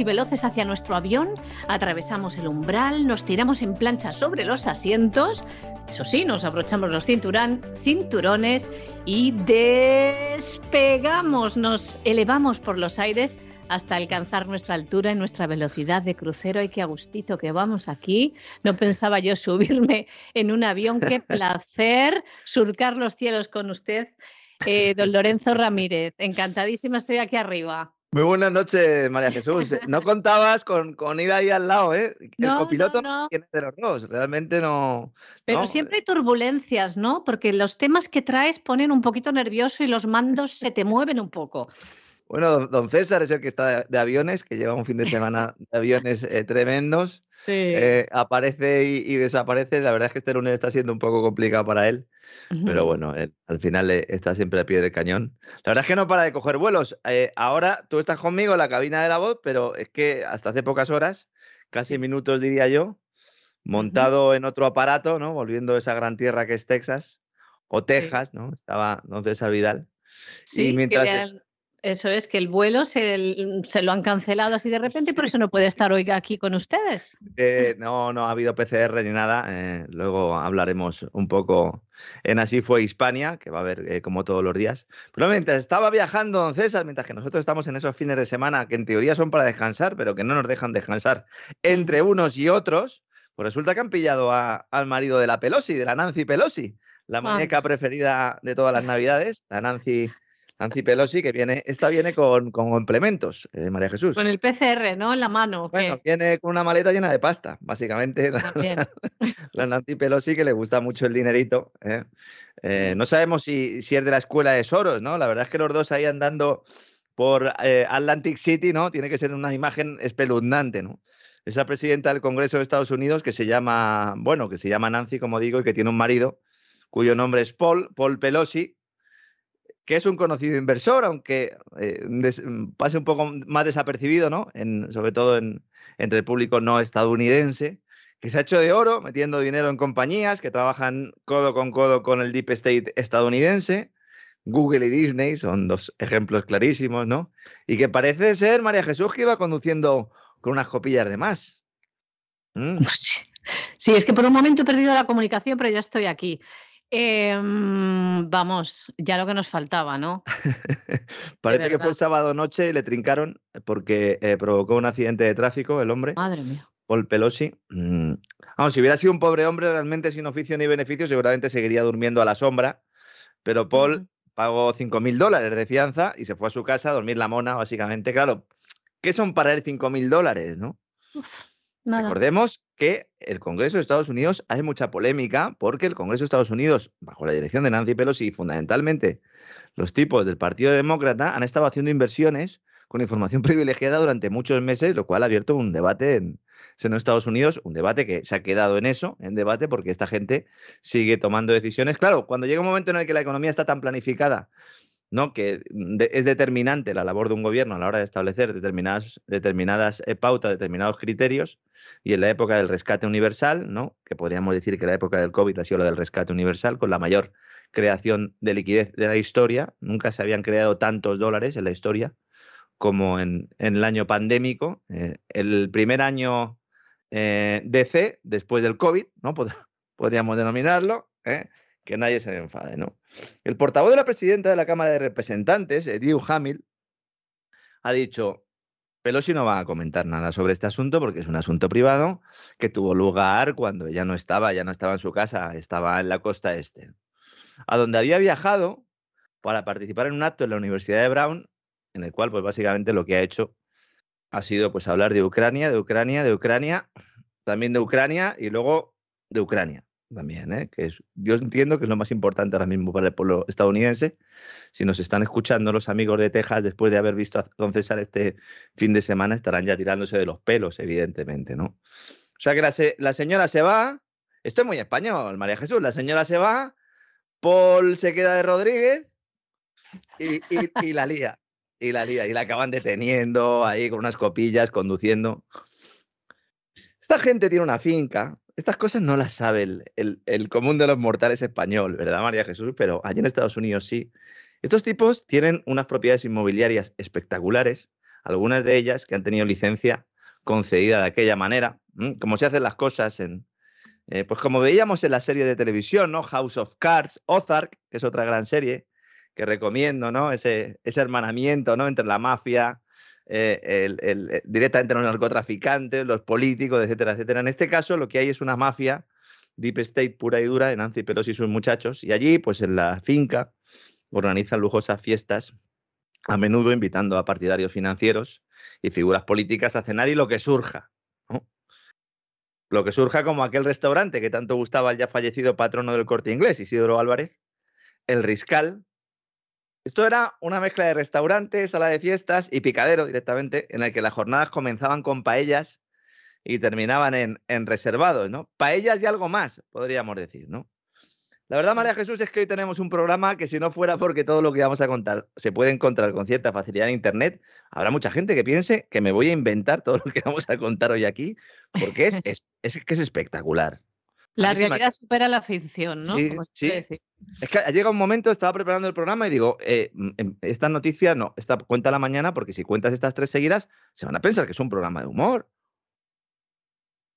Y veloces hacia nuestro avión, atravesamos el umbral, nos tiramos en plancha sobre los asientos, eso sí, nos abrochamos los cinturán, cinturones y despegamos, nos elevamos por los aires hasta alcanzar nuestra altura y nuestra velocidad de crucero. Y qué agustito que vamos aquí. No pensaba yo subirme en un avión. Qué placer surcar los cielos con usted, eh, don Lorenzo Ramírez. Encantadísima estoy aquí arriba. Muy buenas noches, María Jesús. No contabas con, con ir ahí al lado, ¿eh? El copiloto no, tiene de los dos, realmente no. Pero siempre hay turbulencias, ¿no? Porque los temas que traes ponen un poquito nervioso y los mandos se te mueven un poco. Bueno, don César es el que está de aviones, que lleva un fin de semana de aviones eh, tremendos. Eh, aparece y, desaparece. La verdad es que este lunes está siendo un poco complicado para él. Pero bueno, al final eh, está siempre al pie del cañón. La verdad es que no para de coger vuelos. ahora tú estás conmigo en la cabina de la voz, pero es que hasta hace pocas horas, casi minutos diría yo, montado en otro aparato, ¿no? Volviendo a esa gran tierra que es Texas o Texas, ¿no? Estaba don César Vidal. Sí, mientras Eso es, que el vuelo se, lo han cancelado así de repente y por eso no puede estar hoy aquí con ustedes. Eh, no, no ha habido PCR ni nada. Eh, luego hablaremos un poco en Así fue Hispania, que va a haber eh, como todos los días. Pero mientras estaba viajando don César, mientras que nosotros estamos en esos fines de semana que en teoría son para descansar, pero que no nos dejan descansar entre unos y otros, pues resulta que han pillado al marido de la Pelosi, de la Nancy Pelosi, la muñeca preferida de todas las navidades, la Nancy Nancy Pelosi, que viene, esta viene con, complementos, eh, María Jesús. Con el PCR, ¿no? En la mano. Bueno, viene con una maleta llena de pasta, básicamente. La, la, Nancy Pelosi, que le gusta mucho el dinerito. ¿eh? Eh, no sabemos si, si, es de la escuela de Soros, ¿no? La verdad es que los dos ahí andando por Atlantic City, ¿no? Tiene que ser una imagen espeluznante, ¿no? Esa presidenta del Congreso de Estados Unidos que se llama, bueno, que se llama Nancy, como digo, y que tiene un marido cuyo nombre es Paul, Paul Pelosi, que es un conocido inversor, aunque eh, mm, pase un poco más desapercibido, ¿no? sobre todo entre el público no estadounidense, que se ha hecho de oro metiendo dinero en compañías que trabajan codo con codo con el Deep State estadounidense. Google y Disney son dos ejemplos clarísimos, ¿no? Y que parece ser María Jesús que iba conduciendo con unas copillas de más. Mm. Sí, es que por un momento he perdido la comunicación, pero ya estoy aquí. Em, vamos, ya lo que nos faltaba, ¿no? Parece que fue el sábado noche y le trincaron porque eh, provocó un accidente de tráfico el hombre. Madre mía. Paul Pelosi. Mm, vamos, si hubiera sido un pobre hombre realmente sin oficio ni beneficio, seguramente seguiría durmiendo a la sombra. Pero Paul pagó 5.000 dólares de fianza y se fue a su casa a dormir la mona, básicamente. Claro, ¿qué son para él 5.000 dólares, no? Recordemos que el Congreso de Estados Unidos hay mucha polémica porque el Congreso de Estados Unidos, bajo la dirección de Nancy Pelosi y fundamentalmente los tipos del Partido Demócrata, han estado haciendo inversiones con información privilegiada durante muchos meses, lo cual ha abierto un debate en, en Estados Unidos, un debate que se ha quedado en eso, en debate, porque esta gente sigue tomando decisiones. Claro, cuando llega un momento en el que la economía está tan planificada ¿no? que es determinante la labor de un gobierno a la hora de establecer determinadas, eh, pautas, determinados criterios, y en la época del rescate universal, ¿no? que podríamos decir que la época del COVID ha sido la del rescate universal, con la mayor creación de liquidez de la historia, nunca se habían creado tantos dólares en la historia como en, el año pandémico. Eh, el primer año eh, DC, después del COVID, ¿no? podríamos denominarlo, ¿eh? Que nadie se enfade, ¿no? El portavoz de la presidenta de la Cámara de Representantes, Drew Hamil, ha dicho, Pelosi no va a comentar nada sobre este asunto porque es un asunto privado que tuvo lugar cuando ella no estaba, ya no estaba en su casa, estaba en la costa este, a donde había viajado para participar en un acto en la Universidad de Brown, en el cual, pues básicamente lo que ha hecho ha sido pues hablar de Ucrania, de Ucrania, de Ucrania, también de Ucrania y luego de Ucrania también, ¿eh? que es, yo entiendo que es lo más importante ahora mismo para el pueblo estadounidense. Si nos están escuchando los amigos de Texas después de haber visto a Don César este fin de semana, estarán ya tirándose de los pelos, evidentemente, ¿no? O sea que la, señora se va, esto es muy español, María Jesús, la señora se va, Paul se queda de Rodríguez y, y la lía, y la lía, y la acaban deteniendo ahí con unas copillas, conduciendo. Esta gente tiene una finca, estas cosas no las sabe el, común de los mortales español, ¿verdad, María Jesús? Pero allí en Estados Unidos sí. Estos tipos tienen unas propiedades inmobiliarias espectaculares, algunas de ellas que han tenido licencia concedida de aquella manera, como se hacen las cosas en, eh, pues como veíamos en la serie de televisión, ¿no? House of Cards, Ozark, que es otra gran serie que recomiendo, ¿no? Ese, ese hermanamiento, ¿no? Entre la mafia, eh, eh, directamente los narcotraficantes, los políticos, etcétera, etcétera. En este caso lo que hay es una mafia deep state pura y dura de Nancy Pelosi y sus muchachos y allí, pues en la finca, organizan lujosas fiestas, a menudo invitando a partidarios financieros y figuras políticas a cenar y lo que surja. Lo que surja como aquel restaurante que tanto gustaba al ya fallecido patrono del corte inglés, Isidoro Álvarez, el Riscal, esto era una mezcla de restaurantes, sala de fiestas y picadero directamente, en el que las jornadas comenzaban con paellas y terminaban en, reservados, ¿no? Paellas y algo más, podríamos decir, ¿no? La verdad, María Jesús, es que hoy tenemos un programa que si no fuera porque todo lo que vamos a contar se puede encontrar con cierta facilidad en Internet, habrá mucha gente que piense que me voy a inventar todo lo que vamos a contar hoy aquí, porque es que es espectacular. La realidad supera la ficción, ¿no? Sí, Es que llega un momento, estaba preparando el programa y digo, eh, mm, em, esta noticia no, esta cuenta la mañana porque si cuentas estas tres seguidas, se van a pensar que es un programa de humor.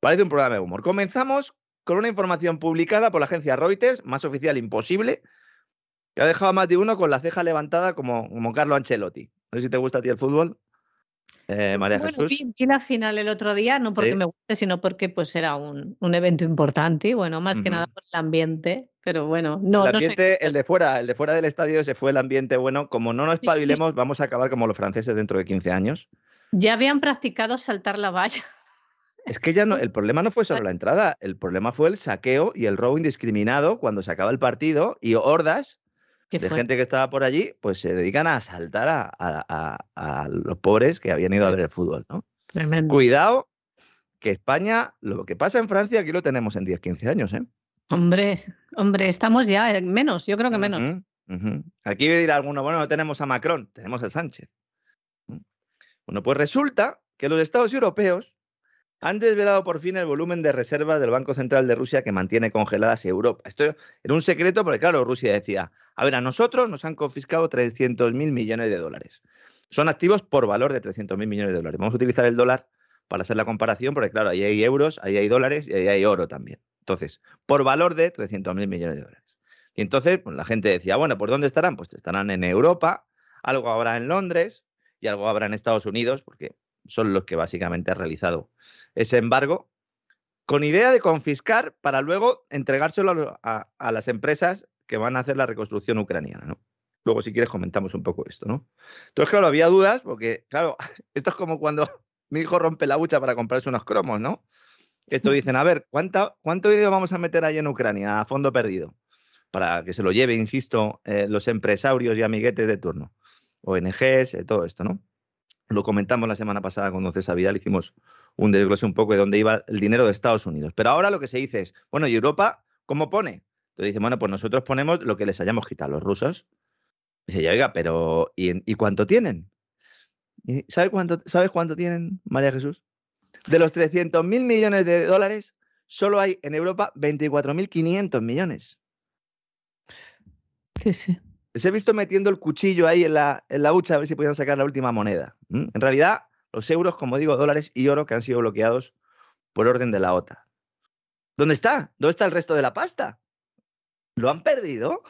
Parece un programa de humor. Comenzamos con una información publicada por la agencia Reuters, más oficial imposible, que ha dejado a más de uno con la ceja levantada como, como Carlo Ancelotti. No sé si te gusta a ti el fútbol. Eh, María Jesús. Vi, la final el otro día, no porque me guste, sino porque pues era un, evento importante y bueno, más que nada por el ambiente, pero bueno, no. El ambiente, el de fuera, el de fuera del estadio se fue el ambiente bueno. Como no nos espabilemos, vamos a acabar como los franceses dentro de 15 años. Ya habían practicado saltar la valla. Es que ya no, el problema no fue solo la entrada, el problema fue el saqueo y el robo indiscriminado cuando se acaba el partido y hordas de gente que estaba por allí, pues se dedican a asaltar a, los pobres que habían ido a ver el fútbol, ¿no? Cuidado, que España, lo que pasa en Francia, aquí lo tenemos en 10, 15 años, ¿eh? Hombre, hombre, estamos ya menos, yo creo que menos. Aquí dirá alguno, bueno, no tenemos a Macron, tenemos a Sánchez. Bueno, pues resulta que los estados europeos han desvelado por fin el volumen de reservas del Banco Central de Rusia que mantiene congeladas Europa. Esto era un secreto porque, claro, Rusia decía, a ver, a nosotros nos han confiscado 300 mil millones de dólares. Son activos por valor de 300 mil millones de dólares. Vamos a utilizar el dólar para hacer la comparación, porque, claro, ahí hay euros, ahí hay dólares y ahí hay oro también. Entonces, por valor de 300 mil millones de dólares. Y entonces, pues, la gente decía, bueno, ¿por dónde estarán? Pues estarán en Europa, algo habrá en Londres y algo habrá en Estados Unidos, porque son los que básicamente han realizado ese embargo, con idea de confiscar para luego entregárselo a, las empresas que van a hacer la reconstrucción ucraniana, ¿no? Luego, si quieres, comentamos un poco esto, ¿no? Entonces, claro, había dudas, porque, claro, esto es como cuando mi hijo rompe la hucha para comprarse unos cromos, ¿no? Esto dicen, a ver, ¿cuánto, ¿cuánto dinero vamos a meter ahí en Ucrania a fondo perdido? Para que se lo lleve, insisto, eh, los empresarios y amiguetes de turno, ONGs, eh, todo esto, ¿no? Lo comentamos la semana pasada con Don César Vidal, hicimos un desglose un poco de dónde iba el dinero de Estados Unidos. Pero ahora lo que se dice es, bueno, ¿y Europa cómo pone? Entonces dice, bueno, pues nosotros ponemos lo que les hayamos quitado los rusos. Dice, ya, oiga, pero ¿y, cuánto tienen? ¿Sabe cuánto, ¿Sabes cuánto tienen, María Jesús? De los 300 mil millones de dólares, solo hay en Europa 24.500 millones. Sí, sí. Les he visto metiendo el cuchillo ahí en la, en la hucha a ver si podían sacar la última moneda. En realidad, los euros, como digo, dólares y oro que han sido bloqueados por orden de la OTAN. ¿Dónde está? ¿Dónde está el resto de la pasta? ¿Lo han perdido?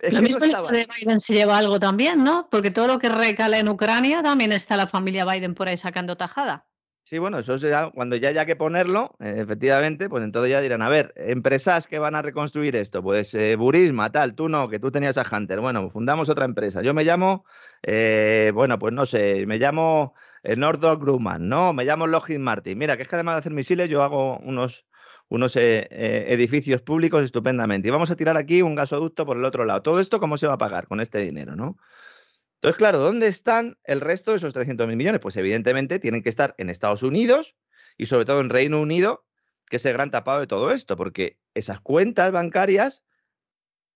lo mismo de Biden se lleva algo también, ¿no? Porque todo lo que recala en Ucrania también está la familia Biden por ahí sacando tajada. Sí, bueno, eso será cuando ya haya que ponerlo, eh, efectivamente, pues entonces ya dirán, a ver, empresas que van a reconstruir esto, pues eh, Burisma, tal, tú no, que tú tenías a Hunter, bueno, fundamos otra empresa. Yo me llamo, eh, bueno, pues no sé, me llamo Northrop Grumman, ¿no? Me llamo Lockheed Martin. Mira, que es que además de hacer misiles, yo hago unos, unos edificios públicos estupendamente. Y vamos a tirar aquí un gasoducto por el otro lado. Todo esto, ¿cómo se va a pagar con este dinero, no? Entonces, claro, ¿dónde están el resto de esos 300.000 millones? Pues evidentemente tienen que estar en Estados Unidos y sobre todo en Reino Unido, que es el gran tapado de todo esto, porque esas cuentas bancarias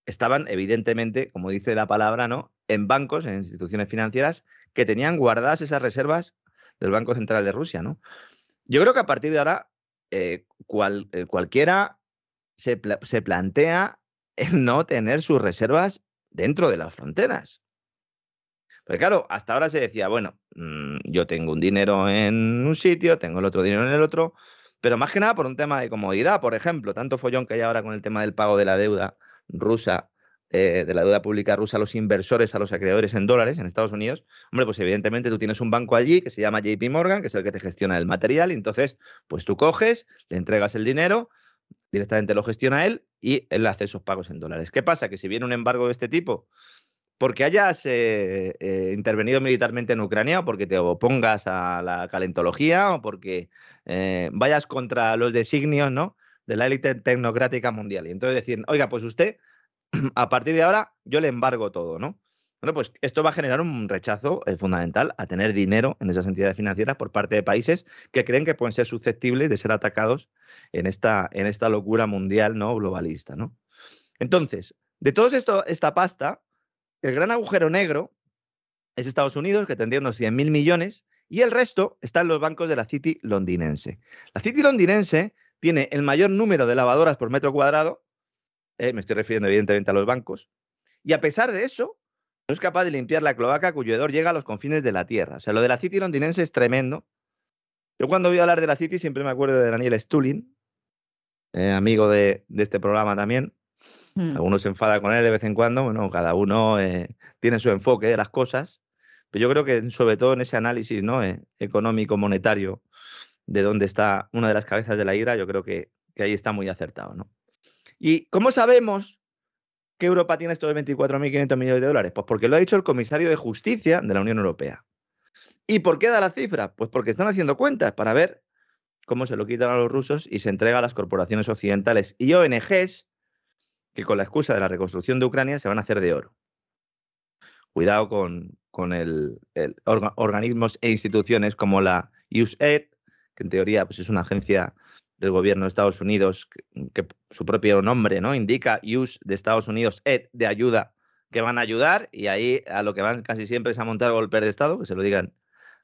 estaban evidentemente, como dice la palabra, ¿no? En bancos, en instituciones financieras que tenían guardadas esas reservas del Banco Central de Rusia, ¿no? Yo creo que a partir de ahora eh, eh, cualquiera se, se plantea el no tener sus reservas dentro de las fronteras. Pero claro, hasta ahora se decía, bueno, mm, yo tengo un dinero en un sitio, tengo el otro dinero en el otro, pero más que nada por un tema de comodidad, por ejemplo, tanto follón que hay ahora con el tema del pago de la deuda rusa, eh, de la deuda pública rusa a los inversores, a los acreedores en dólares en Estados Unidos, hombre, pues evidentemente tú tienes un banco allí que se llama JP Morgan, que es el que te gestiona el material, y entonces, pues tú coges, le entregas el dinero, directamente lo gestiona él y él hace esos pagos en dólares. ¿Qué pasa? Que si viene un embargo de este tipo, porque hayas eh, eh, intervenido militarmente en Ucrania o porque te opongas a la calentología o porque eh, vayas contra los designios ¿no? de la élite tecnocrática mundial. Y entonces decir, oiga, pues usted, a partir de ahora, yo le embargo todo, ¿no? Bueno, pues esto va a generar un rechazo fundamental a tener dinero en esas entidades financieras por parte de países que creen que pueden ser susceptibles de ser atacados en esta, en esta locura mundial no globalista, ¿no? Entonces, de esto, esta pasta, el gran agujero negro es Estados Unidos, que tendría unos 100.000 millones, y el resto está en los bancos de la City londinense. La City londinense tiene el mayor número de lavadoras por metro cuadrado, eh, me estoy refiriendo evidentemente a los bancos, y a pesar de eso, no es capaz de limpiar la cloaca cuyo hedor llega a los confines de la Tierra. O sea, lo de la City londinense es tremendo. Yo cuando voy a hablar de la City siempre me acuerdo de Daniel Stulin, eh, amigo de, este programa también. Hmm. Algunos se enfada con él de vez en cuando, bueno, cada uno eh, tiene su enfoque de las cosas, pero yo creo que sobre todo en ese análisis ¿no? Eh, económico, monetario, de dónde está una de las cabezas de la hidra, yo creo que, que ahí está muy acertado. ¿no? ¿Y cómo sabemos que Europa tiene estos 24.500 millones de dólares? Pues porque lo ha dicho el comisario de Justicia de la Unión Europea. ¿Y por qué da la cifra? Pues porque están haciendo cuentas para ver cómo se lo quitan a los rusos y se entrega a las corporaciones occidentales y ONGs que con la excusa de la reconstrucción de Ucrania se van a hacer de oro. Cuidado con, con el, organismos e instituciones como la USAID, que en teoría pues, es una agencia del gobierno de Estados Unidos, que, su propio nombre ¿no? indica US de Estados Unidos, ED de ayuda, que van a ayudar, y ahí a lo que van casi siempre es a montar golpes de Estado, que se lo digan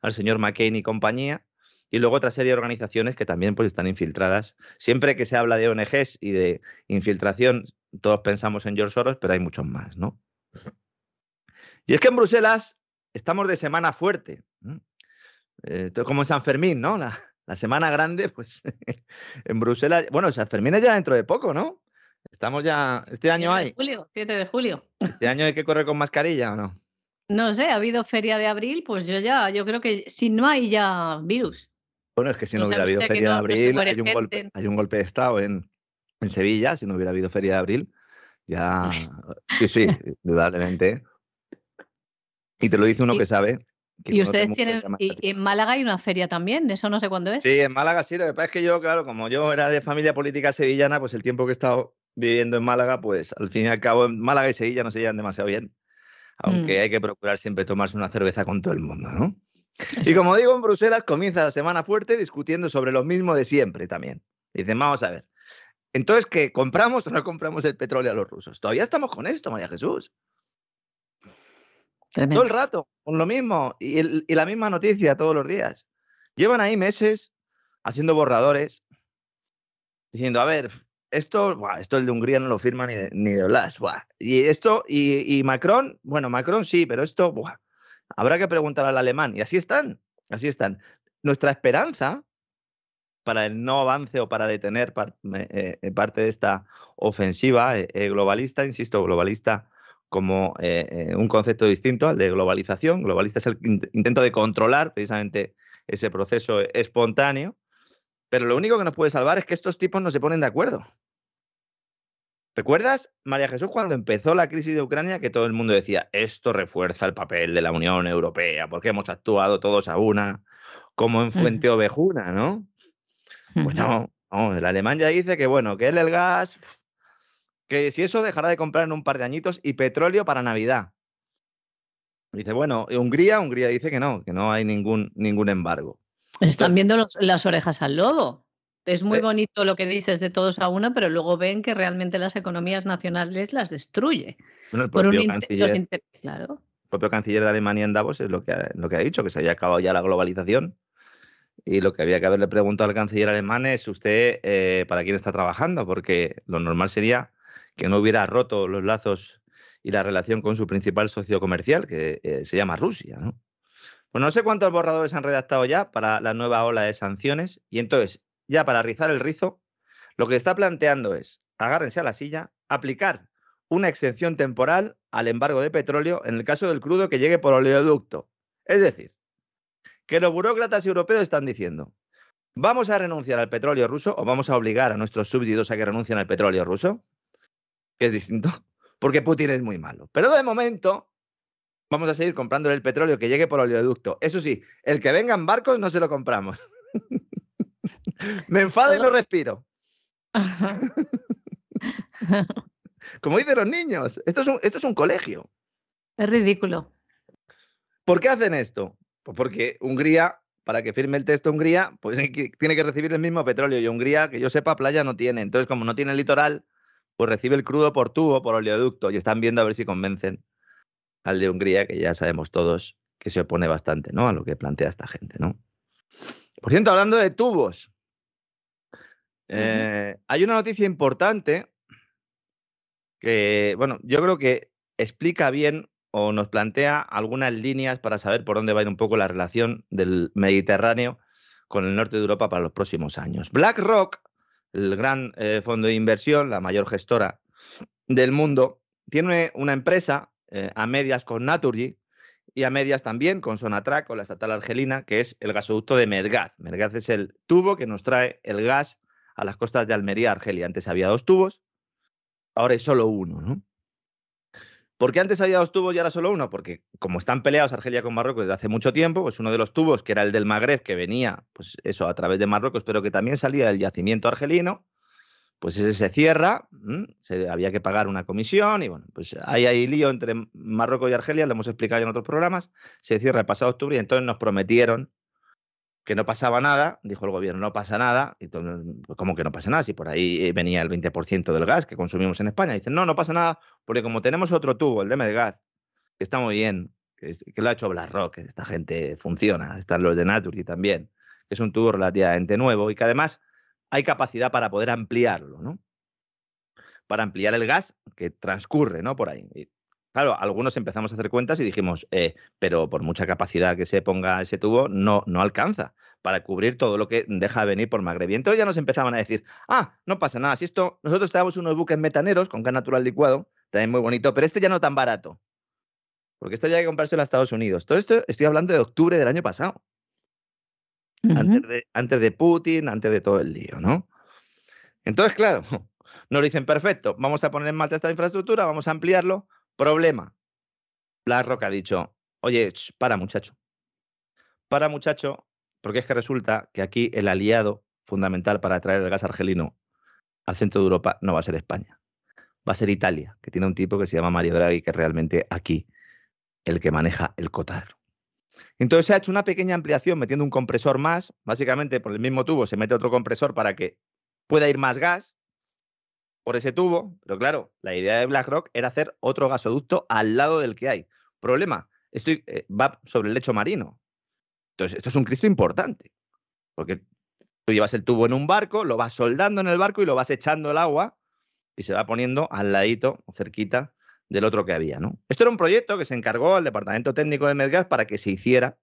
al señor McCain y compañía, y luego otra serie de organizaciones que también pues, están infiltradas. Siempre que se habla de ONGs y de infiltración, todos pensamos en George Soros, pero hay muchos más, ¿no? Y es que en Bruselas estamos de semana fuerte. Esto es como en San Fermín, ¿no? La, semana grande, pues en Bruselas. Bueno, San Fermín es ya dentro de poco, ¿no? Estamos ya. Este año hay. julio, 7 de julio. ¿Este año hay que correr con mascarilla o no? No sé, ha habido feria de abril, pues yo ya, yo creo que si no hay ya virus. Bueno, es que si no, hubiera habido feria de abril, hay un, golpe, hay un golpe de Estado en, en Sevilla, si no hubiera habido feria de abril, ya. Sí, sí, indudablemente. Y te lo dice uno que sabe. y ustedes tienen. Y, en Málaga hay una feria también, eso no sé cuándo es. Sí, en Málaga sí, lo que pasa es que yo, claro, como yo era de familia política sevillana, pues el tiempo que he estado viviendo en Málaga, pues al fin y al cabo en Málaga y Sevilla no se llevan demasiado bien aunque mm. hay que procurar siempre tomarse una cerveza con todo el mundo, ¿no? Y como digo, en Bruselas comienza la semana fuerte discutiendo sobre lo mismo de siempre también. Dicen, vamos a ver, entonces, ¿qué? ¿Compramos o no compramos el petróleo a los rusos? Todavía estamos con esto, María Jesús. Todo el rato, con lo mismo, y, y, la misma noticia todos los días. Llevan ahí meses haciendo borradores, diciendo, a ver, esto, esto el de Hungría no lo firma ni de, ni de Blas. Y esto, y, Macron, bueno, Macron sí, pero esto, habrá que preguntar al alemán. Y así están, así están. Nuestra esperanza para el no avance o para detener eh, eh, parte de esta ofensiva eh, globalista, insisto, globalista como un concepto distinto al de globalización. Globalista es el intento de controlar precisamente ese proceso espontáneo pero lo único que nos puede salvar es que estos tipos no se ponen de acuerdo. ¿Recuerdas, María Jesús, cuando empezó la crisis de Ucrania, que todo el mundo decía, esto refuerza el papel de la Unión Europea, porque hemos actuado todos a una, como en Fuente Ovejuna, ¿no? Bueno, el alemán ya dice que, bueno, que él el gas, que si eso dejará de comprar en un par de añitos y petróleo para Navidad. Dice, bueno, Hungría, Hungría dice que no, que no hay ningún, ningún embargo. Están viendo las orejas al lobo. Es muy eh bonito lo que dices de todos a una, pero luego ven que realmente las economías nacionales las destruye. Bueno, el propio, canciller, claro. propio canciller de Alemania en Davos es lo que, ha, lo que ha dicho, que se haya acabado ya la globalización. Y lo que había que haberle preguntado al canciller alemán es usted eh, para quién está trabajando, porque lo normal sería que no hubiera roto los lazos y la relación con su principal socio comercial, que eh, se llama Rusia. ¿no? Pues no sé cuántos borradores han redactado ya para la nueva ola de sanciones. Y entonces, ya para rizar el rizo, lo que está planteando es, agárrense a la silla, aplicar una exención temporal al embargo de petróleo en el caso del crudo que llegue por oleoducto. Es decir, que los burócratas europeos están diciendo, vamos a renunciar al petróleo ruso o vamos a obligar a nuestros súbditos a que renuncien al petróleo ruso, que es distinto, porque Putin es muy malo. Pero de momento vamos a seguir comprando el petróleo que llegue por oleoducto. Eso sí, el que venga en barcos no se lo compramos. Me enfado y no respiro. Como dicen los niños, esto es, un, esto es un colegio. Es ridículo. ¿Por qué hacen esto? Pues porque Hungría, para que firme el texto Hungría, pues tiene que recibir el mismo petróleo y Hungría, que yo sepa, playa no tiene. Entonces, como no tiene litoral, pues recibe el crudo por tubo, por oleoducto y están viendo a ver si convencen al de Hungría, que ya sabemos todos que se opone bastante ¿no? a lo que plantea esta gente. ¿no? Por cierto, hablando de tubos, Eh, hay una noticia importante que, bueno, yo creo que explica bien o nos plantea algunas líneas para saber por dónde va a ir un poco la relación del Mediterráneo con el norte de Europa para los próximos años. BlackRock, el gran eh, fondo de inversión, la mayor gestora del mundo, tiene una empresa eh, a medias con Naturgy y a medias también con Sonatrach, con la estatal argelina, que es el gasoducto de Medgaz. Medgaz es el tubo que nos trae el gas a las costas de Almería, Argelia. Antes había dos tubos, ahora es solo uno, ¿no? ¿Por qué antes había dos tubos y ahora solo uno? Porque como están peleados Argelia con Marruecos desde hace mucho tiempo, pues uno de los tubos, que era el del Magreb, que venía, pues eso, a través de Marruecos, pero que también salía del yacimiento argelino, pues ese se cierra, se, había que pagar una comisión y bueno, pues hay ahí lío entre Marruecos y Argelia, lo hemos explicado en otros programas, se cierra el pasado octubre y entonces nos prometieron que no pasaba nada, dijo el gobierno, no pasa nada, y todo, pues, ¿cómo que no pasa nada? Si por ahí venía el 20% del gas que consumimos en España. Dicen, no, no pasa nada, porque como tenemos otro tubo, el de Medgas, que está muy bien, que, lo ha hecho BlackRock, esta gente funciona, están los de Naturgy también, que es un tubo relativamente nuevo y que además hay capacidad para poder ampliarlo, ¿no? Para ampliar el gas que transcurre, ¿no? Por ahí. Claro, algunos empezamos a hacer cuentas y dijimos, eh, pero por mucha capacidad que se ponga ese tubo, no, no alcanza para cubrir todo lo que deja de venir por Magreb. Y entonces ya nos empezaban a decir, ah, no pasa nada, si esto, nosotros tenemos unos buques metaneros con gas natural licuado, también muy bonito, pero este ya no tan barato. Porque esto ya hay que comprárselo a Estados Unidos. Todo esto estoy hablando de octubre del año pasado. antes, de, antes de Putin, antes de todo el lío, ¿no? Entonces, claro, nos dicen, perfecto, vamos a poner en marcha esta infraestructura, vamos a ampliarlo, Problema. BlackRock ha dicho, oye, para muchacho. Para muchacho, porque es que resulta que aquí el aliado fundamental para traer el gas argelino al centro de Europa no va a ser España. Va a ser Italia, que tiene un tipo que se llama Mario Draghi, que es realmente aquí el que maneja el cotar. Entonces se ha hecho una pequeña ampliación metiendo un compresor más. Básicamente por el mismo tubo se mete otro compresor para que pueda ir más gas por ese tubo, pero claro, la idea de BlackRock era hacer otro gasoducto al lado del que hay. Problema, esto eh, va sobre el lecho marino. Entonces, esto es un Cristo importante, porque tú llevas el tubo en un barco, lo vas soldando en el barco y lo vas echando el agua y se va poniendo al ladito, cerquita del otro que había, ¿no? Esto era un proyecto que se encargó al Departamento Técnico de Medgas para que se hiciera.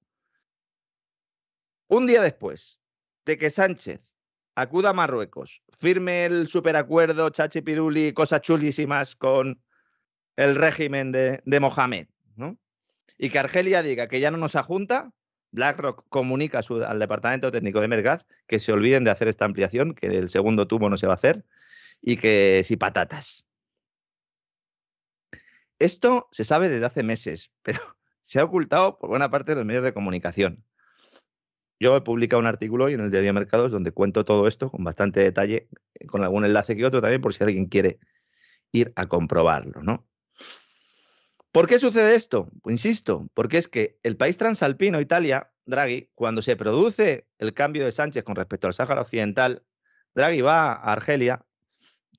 Un día después de que Sánchez acuda a Marruecos, firme el superacuerdo Chachi Piruli, cosas chulísimas con el régimen de, Mohamed, ¿no? Y que Argelia diga que ya no nos ajunta, BlackRock comunica al Departamento Técnico de Medgaz que se olviden de hacer esta ampliación, que el segundo tubo no se va a hacer y que si patatas. Esto se sabe desde hace meses, pero se ha ocultado por buena parte de los medios de comunicación. Yo he publicado un artículo hoy en el Diario Mercados donde cuento todo esto con bastante detalle, con algún enlace que otro también, por si alguien quiere ir a comprobarlo, ¿no? ¿Por qué sucede esto? Pues insisto, porque es que el país transalpino, Italia, Draghi, cuando se produce el cambio de Sánchez con respecto al Sáhara Occidental, Draghi va a Argelia,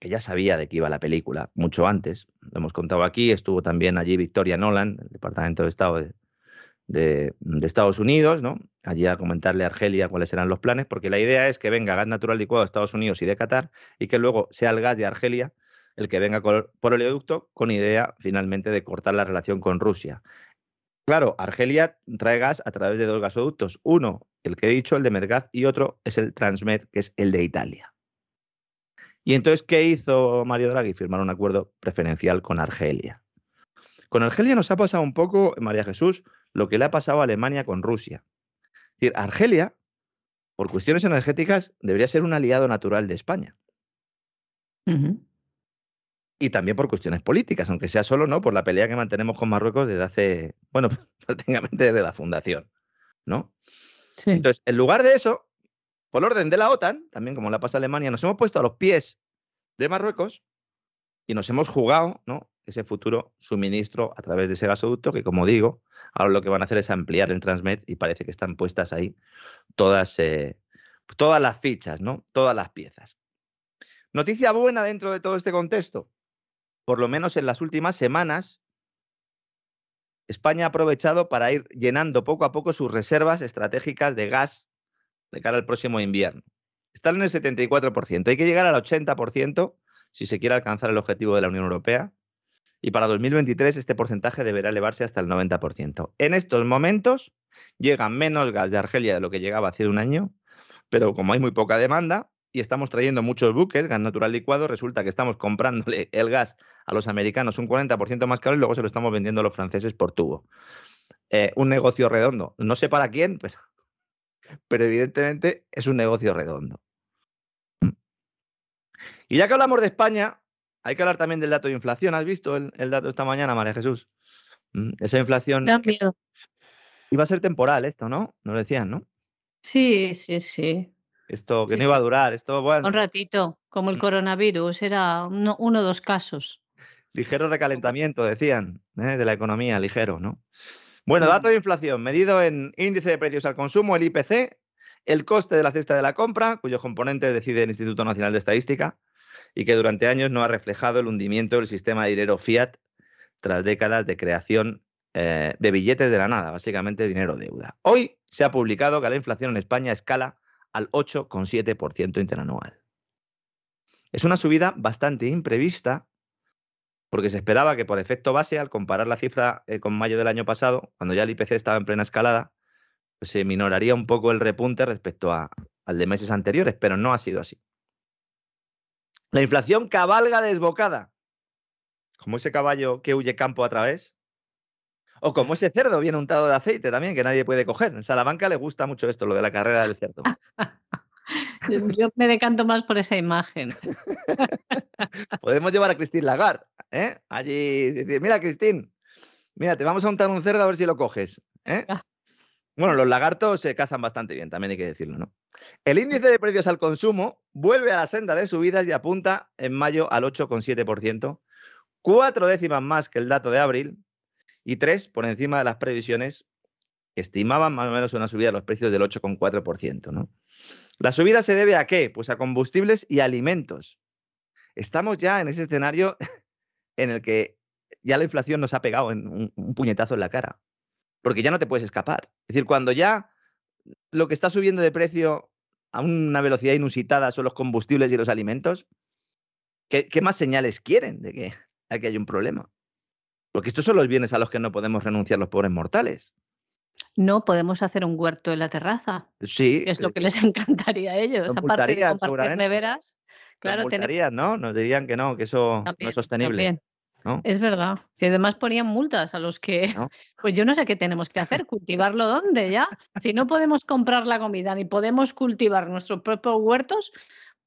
que ya sabía de qué iba la película mucho antes, lo hemos contado aquí, estuvo también allí Victoria Nolan, el Departamento de Estado de, de, Estados Unidos, ¿no? Allí a comentarle a Argelia cuáles eran los planes, porque la idea es que venga gas natural licuado de Estados Unidos y de Qatar y que luego sea el gas de Argelia el que venga por oleoducto con idea finalmente de cortar la relación con Rusia. Claro, Argelia trae gas a través de dos gasoductos. Uno, el que he dicho, el de Medgaz, y otro es el Transmed, que es el de Italia. Y entonces, ¿qué hizo Mario Draghi? Firmar un acuerdo preferencial con Argelia. Con Argelia nos ha pasado un poco, María Jesús, lo que le ha pasado a Alemania con Rusia. Es decir, Argelia, por cuestiones energéticas, debería ser un aliado natural de España. Y también por cuestiones políticas, aunque sea solo no por la pelea que mantenemos con Marruecos desde hace, bueno, prácticamente desde la fundación, ¿no? Entonces, en lugar de eso, por orden de la OTAN, también como la pasa a Alemania, nos hemos puesto a los pies de Marruecos y nos hemos jugado, ¿no? Ese futuro suministro a través de ese gasoducto que, como digo, ahora lo que van a hacer es ampliar el Transmed y parece que están puestas ahí todas, eh, todas las fichas, ¿no? Todas las piezas. Noticia buena dentro de todo este contexto. Por lo menos en las últimas semanas, España ha aprovechado para ir llenando poco a poco sus reservas estratégicas de gas de cara al próximo invierno. están en el 74%. Hay que llegar al 80% si se quiere alcanzar el objetivo de la Unión Europea. Y para 2023 este porcentaje deberá elevarse hasta el 90%. En estos momentos llega menos gas de Argelia de lo que llegaba hace un año, pero como hay muy poca demanda y estamos trayendo muchos buques, gas natural licuado, resulta que estamos comprándole el gas a los americanos un 40% más caro y luego se lo estamos vendiendo a los franceses por tubo. Eh, un negocio redondo. No sé para quién, pero evidentemente es un negocio redondo. Y ya que hablamos de España, hay que hablar también del dato de inflación. ¿Has visto el, dato esta mañana, María Jesús? Mm, esa inflación. Iba a ser temporal esto, ¿no? Nos decían, ¿no? Sí, sí, sí. Esto que no iba a durar, esto, bueno. Un ratito, como el mm. coronavirus, era uno o dos casos. Ligero recalentamiento, decían, ¿eh? de la economía, ligero, ¿no? Bueno, mm. dato de inflación, medido en índice de precios al consumo, el IPC, el coste de la cesta de la compra, cuyos componentes decide el Instituto Nacional de Estadística, y que durante años no ha reflejado el hundimiento del sistema de dinero fiat tras décadas de creación eh, de billetes de la nada, básicamente dinero deuda. Hoy se ha publicado que la inflación en España escala al 8,7% interanual. Es una subida bastante imprevista porque se esperaba que por efecto base, al comparar la cifra eh, con mayo del año pasado, cuando ya el IPC estaba en plena escalada, pues se minoraría un poco el repunte respecto a, al de meses anteriores, pero no ha sido así. La inflación cabalga desbocada, como ese caballo que huye campo a través, o como ese cerdo bien untado de aceite también, que nadie puede coger. En Salamanca le gusta mucho esto, lo de la carrera del cerdo. Yo me decanto más por esa imagen. Podemos llevar a Cristín Lagarde, ¿eh? Allí, mira, Cristín, mira, te vamos a untar un cerdo a ver si lo coges. ¿eh? Bueno, los lagartos se cazan bastante bien, también hay que decirlo, ¿no? El índice de precios al consumo vuelve a la senda de subidas y apunta en mayo al 8,7%, cuatro décimas más que el dato de abril y tres por encima de las previsiones que estimaban más o menos una subida de los precios del 8,4%, ¿no? La subida se debe a qué? Pues a combustibles y alimentos. Estamos ya en ese escenario en el que ya la inflación nos ha pegado en un puñetazo en la cara porque ya no te puedes escapar. Es decir, cuando ya lo que está subiendo de precio a una velocidad inusitada son los combustibles y los alimentos, ¿qué, más señales quieren de que aquí hay un problema? Porque estos son los bienes a los que no podemos renunciar los pobres mortales. No podemos hacer un huerto en la terraza. Sí. es lo que les encantaría a ellos. Aparte de compartir neveras. Claro, ¿no? Nos dirían que no, que eso no es sostenible. Es verdad. Que además ponían multas a los que, pues yo no sé qué tenemos que hacer, cultivarlo dónde ya. Si no podemos comprar la comida ni podemos cultivar nuestros propios huertos,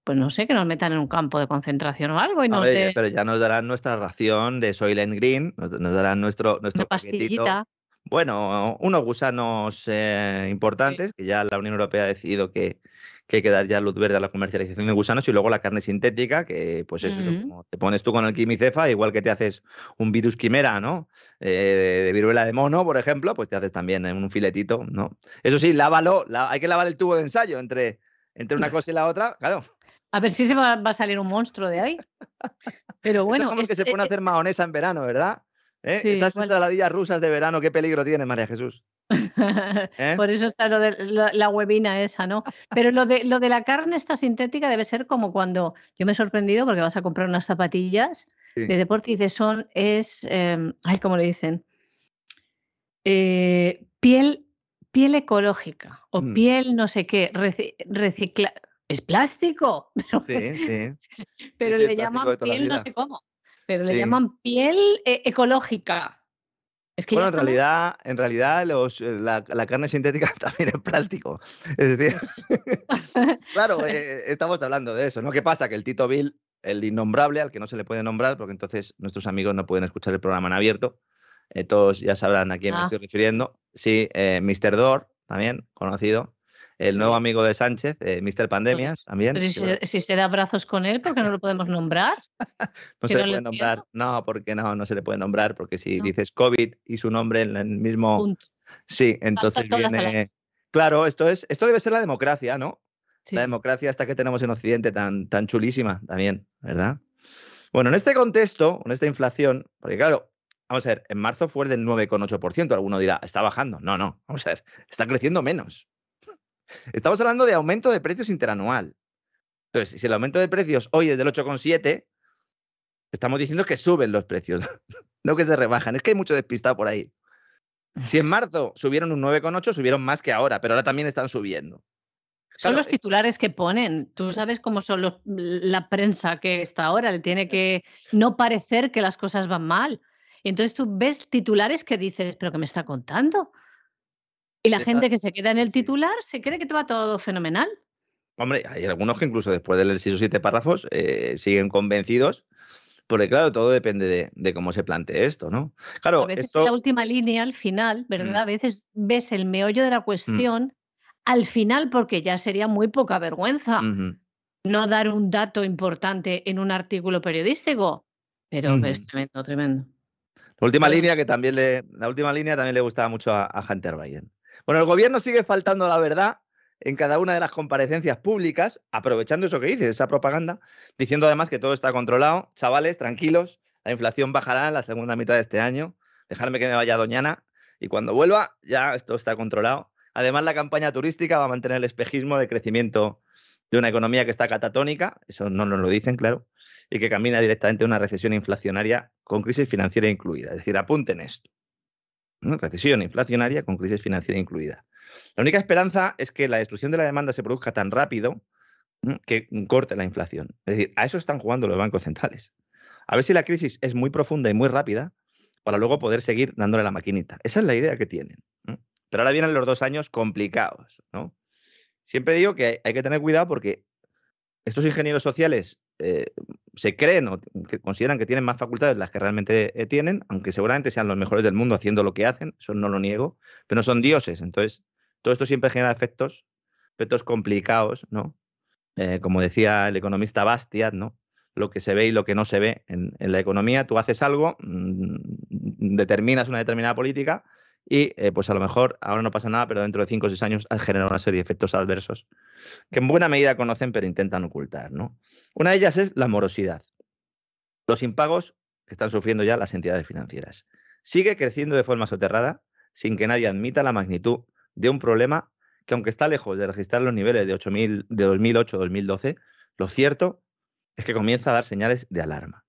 pues no sé, que nos metan en un campo de concentración o algo. Y Pero ya nos darán nuestra ración de Soylent Green, nos, darán nuestro, nuestro pastillita. Bueno, unos gusanos eh, importantes, que ya la Unión Europea ha decidido que, que hay que dar ya luz verde a la comercialización de gusanos y luego la carne sintética, que pues es eso, como te pones tú con el quimicefa, igual que te haces un virus quimera, ¿no? Eh, de, viruela de mono, por ejemplo, pues te haces también un filetito, ¿no? Eso sí, lávalo, hay que lavar el tubo de ensayo entre, entre una cosa y la otra, claro. A ver si se va, a salir un monstruo de ahí. Pero bueno. es como que se pone a hacer mahonesa en verano, ¿verdad? ¿Eh? Esas ensaladillas rusas de verano, qué peligro tiene, María Jesús. ¿Eh? Por eso está lo de la, huevina esa, ¿no? Pero lo de, lo de la carne esta sintética debe ser como cuando yo me he sorprendido porque vas a comprar unas zapatillas de deporte y dices, son, es, eh, ay, ¿cómo le dicen? Eh, piel, piel ecológica o mm. piel no sé qué, recicla. Es plástico. sí, sí. pero le llaman piel no sé cómo. Pero le llaman piel ecológica bueno, en realidad, en realidad los, eh, la, carne sintética también es plástico. Es decir, claro, eh, estamos hablando de eso, ¿no? ¿Qué pasa? Que el Tito Bill, el innombrable, al que no se le puede nombrar, porque entonces nuestros amigos no pueden escuchar el programa en abierto, eh, todos ya sabrán a quién me ah. estoy refiriendo. Sí, Mr. Door, también conocido, el nuevo amigo de Sánchez, eh, Mr. Pandemias, también. si, se da abrazos con él, ¿por qué no lo podemos nombrar? no se le puede nombrar, no, porque no, no se le puede nombrar, porque si dices COVID y su nombre en el mismo... Sí, entonces viene... Claro, esto, es, esto debe ser la democracia, ¿no? La democracia hasta que tenemos en Occidente tan, tan chulísima también, ¿verdad? Bueno, en este contexto, en esta inflación, porque claro, vamos a ver, en marzo fue del 9,8%, alguno dirá, está bajando. No, no, vamos a ver, está creciendo menos. Estamos hablando de aumento de precios interanual. Entonces, si el aumento de precios hoy es del 8,7, estamos diciendo que suben los precios, no que se rebajan. Es que hay mucho despistado por ahí. Si en marzo subieron un 9,8, subieron más que ahora, pero ahora también están subiendo. Son los titulares que ponen. Tú sabes cómo son la prensa que está ahora. Le tiene que no parecer que las cosas van mal. Y entonces tú ves titulares que dices, pero ¿qué me está contando? Y la gente que se queda en el titular se cree que te va todo fenomenal. Hombre, hay algunos que incluso después de leer seis o siete párrafos eh, siguen convencidos, porque claro, todo depende de, cómo se plantee esto, ¿no? Claro, a veces la última línea, al final, ¿verdad? Mm. A veces ves el meollo de la mm. cuestión al final porque ya sería muy poca vergüenza no dar un dato importante en un artículo periodístico. Pero es tremendo, tremendo. La última línea que también le, la última línea también le gustaba mucho a, Hunter Biden. Bueno, el gobierno sigue faltando la verdad en cada una de las comparecencias públicas, aprovechando eso que dice, esa propaganda, diciendo además que todo está controlado. Chavales, tranquilos, la inflación bajará en la segunda mitad de este año. Dejarme que me vaya Doñana y cuando vuelva ya esto está controlado. Además, la campaña turística va a mantener el espejismo de crecimiento de una economía que está catatónica, eso no nos lo dicen, claro, y que camina directamente a una recesión inflacionaria con crisis financiera incluida. Es decir, apunten esto. Recesión inflacionaria con crisis financiera incluida. La única esperanza es que la destrucción de la demanda se produzca tan rápido que corte la inflación. Es decir, a eso están jugando los bancos centrales. A ver si la crisis es muy profunda y muy rápida para luego poder seguir dándole la maquinita. Esa es la idea que tienen. Pero ahora vienen los dos años complicados. Siempre digo que hay, que tener cuidado porque estos ingenieros sociales eh, se creen o que consideran que tienen más facultades de las que realmente eh, tienen, aunque seguramente sean los mejores del mundo haciendo lo que hacen, eso no lo niego, pero no son dioses. Entonces, todo esto siempre genera efectos, efectos complicados, ¿no? Eh, como decía el economista Bastiat, ¿no? Lo que se ve y lo que no se ve en, en la economía. Tú haces algo, mm, determinas una determinada política y eh, pues a lo mejor ahora no pasa nada, pero dentro de cinco o seis años ha generado una serie de efectos adversos que en buena medida conocen pero intentan ocultar. ¿no? Una de ellas es la morosidad. Los impagos que están sufriendo ya las entidades financieras. Sigue creciendo de forma soterrada sin que nadie admita la magnitud de un problema que aunque está lejos de registrar los niveles de, 8000, de 2008-2012, lo cierto es que comienza a dar señales de alarma.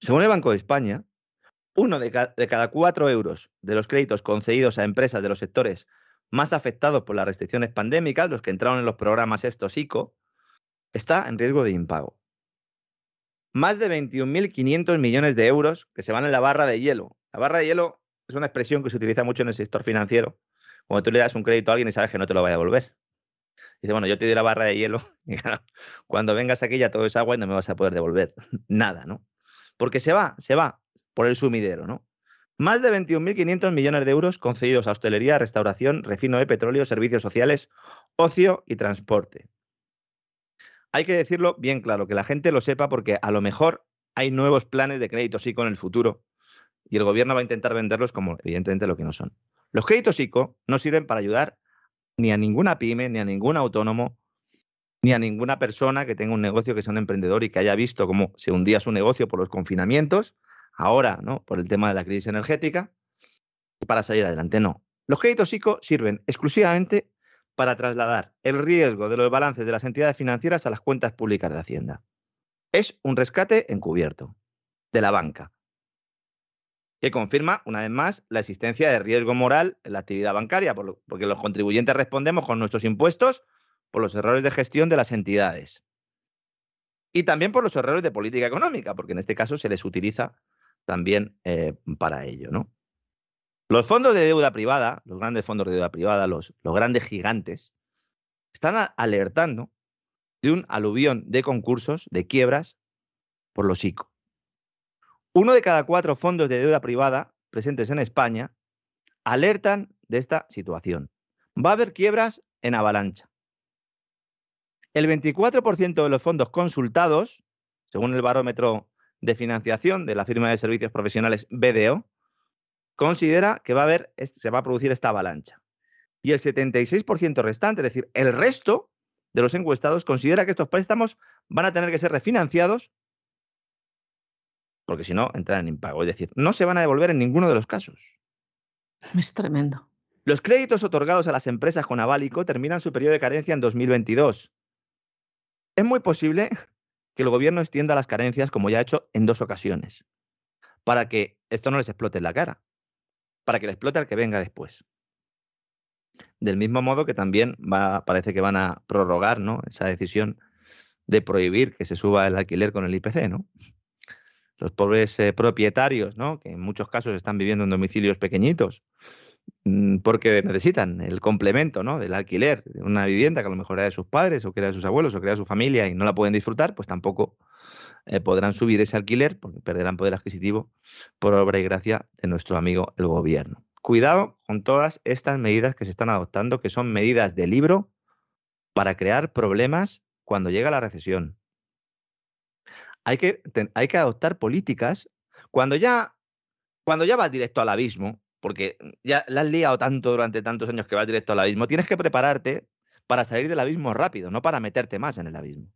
Según el Banco de España, uno de, cada cuatro euros de los créditos concedidos a empresas de los sectores más afectados por las restricciones pandémicas, los que entraron en los programas estos ICO, está en riesgo de impago. Más de 21.500 millones de euros que se van en la barra de hielo. La barra de hielo es una expresión que se utiliza mucho en el sector financiero. Cuando tú le das un crédito a alguien y sabes que no te lo va a devolver. Dice, bueno, yo te doy la barra de hielo y cuando vengas aquí ya todo es agua y no me vas a poder devolver nada, ¿no? Porque se va, se va por el sumidero, ¿no? Más de 21.500 millones de euros concedidos a hostelería, restauración, refino de petróleo, servicios sociales, ocio y transporte. Hay que decirlo bien claro, que la gente lo sepa porque a lo mejor hay nuevos planes de créditos ICO en el futuro y el gobierno va a intentar venderlos como evidentemente lo que no son. Los créditos ICO no sirven para ayudar ni a ninguna pyme, ni a ningún autónomo, ni a ninguna persona que tenga un negocio que sea un emprendedor y que haya visto cómo se hundía su negocio por los confinamientos ahora, ¿no? Por el tema de la crisis energética, para salir adelante. No. Los créditos ICO sirven exclusivamente para trasladar el riesgo de los balances de las entidades financieras a las cuentas públicas de Hacienda. Es un rescate encubierto de la banca, que confirma, una vez más, la existencia de riesgo moral en la actividad bancaria, porque los contribuyentes respondemos con nuestros impuestos por los errores de gestión de las entidades. Y también por los errores de política económica, porque en este caso se les utiliza también eh, para ello. ¿no? Los fondos de deuda privada, los grandes fondos de deuda privada, los, los grandes gigantes, están alertando de un aluvión de concursos, de quiebras, por los ICO. Uno de cada cuatro fondos de deuda privada presentes en España alertan de esta situación. Va a haber quiebras en avalancha. El 24% de los fondos consultados, según el barómetro de financiación de la firma de servicios profesionales BDO considera que va a haber, se va a producir esta avalancha. Y el 76% restante, es decir, el resto de los encuestados, considera que estos préstamos van a tener que ser refinanciados porque si no, entran en impago. Es decir, no se van a devolver en ninguno de los casos. Es tremendo. Los créditos otorgados a las empresas con aválico terminan su periodo de carencia en 2022. es muy posible que el gobierno extienda las carencias, como ya ha hecho en dos ocasiones, para que esto no les explote en la cara, para que le explote al que venga después. Del mismo modo que también parece que van a prorrogar ¿no? esa decisión de prohibir que se suba el alquiler con el IPC, ¿no? Los pobres eh, propietarios, ¿no? Que en muchos casos están viviendo en domicilios pequeñitos, porque necesitan el complemento ¿no? del alquiler de una vivienda que a lo mejor era de sus padres o que era de sus abuelos o que era de su familia y no la pueden disfrutar, pues tampoco eh, podrán subir ese alquiler porque perderán poder adquisitivo por obra y gracia de nuestro amigo el gobierno. Cuidado con todas estas medidas que se están adoptando, que son medidas de libro para crear problemas cuando llega la recesión. Hay que, hay que adoptar políticas cuando ya, cuando ya vas directo al abismo, porque ya la has liado tanto durante tantos años que vas directo al abismo, tienes que prepararte para salir del abismo rápido, no para meterte más en el abismo.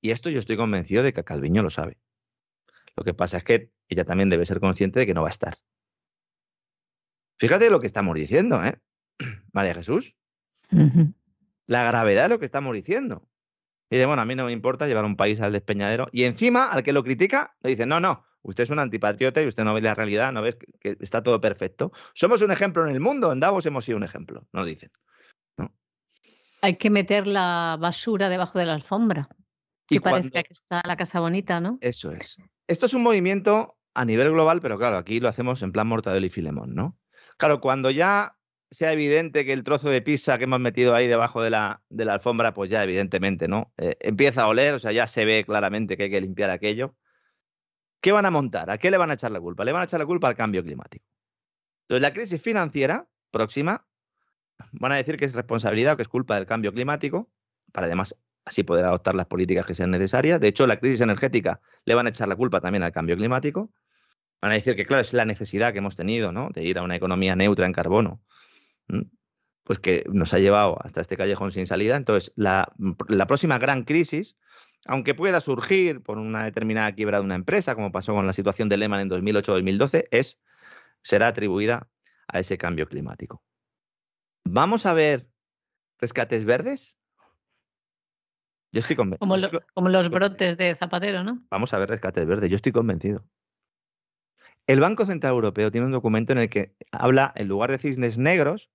Y esto yo estoy convencido de que Calviño lo sabe. Lo que pasa es que ella también debe ser consciente de que no va a estar. Fíjate lo que estamos diciendo, ¿eh? María Jesús la gravedad de lo que estamos diciendo. Y dice, bueno, a mí no me importa llevar un país al despeñadero. Y encima, al que lo critica, le dice, no, no, usted es un antipatriota y usted no ve la realidad, no ve que está todo perfecto. Somos un ejemplo en el mundo, en Davos hemos sido un ejemplo, nos dicen. Hay que meter la basura debajo de la alfombra. Y parece que está la casa bonita, ¿no? Eso es. Esto es un movimiento a nivel global, pero claro, aquí lo hacemos en plan Mortadelo y Filemón, ¿no? Claro, cuando ya sea evidente que el trozo de pizza que hemos metido ahí debajo de la, de la alfombra, pues ya evidentemente, ¿no? Eh, empieza a oler, o sea, ya se ve claramente que hay que limpiar aquello. ¿Qué van a montar? ¿A qué le van a echar la culpa? Le van a echar la culpa al cambio climático. Entonces, la crisis financiera próxima van a decir que es responsabilidad o que es culpa del cambio climático, para además así poder adoptar las políticas que sean necesarias. De hecho, la crisis energética le van a echar la culpa también al cambio climático. Van a decir que, claro, es la necesidad que hemos tenido, ¿no? De ir a una economía neutra en carbono pues que nos ha llevado hasta este callejón sin salida. Entonces, la, próxima gran crisis, aunque pueda surgir por una determinada quiebra de una empresa, como pasó con la situación de Lehman en 2008-2012, es, será atribuida a ese cambio climático. ¿Vamos a ver rescates verdes? Yo estoy convencido. Como, como los brotes de Zapatero, ¿no? Vamos a ver rescates verdes, yo estoy convencido. El Banco Central Europeo tiene un documento en el que habla, en lugar de cisnes negros,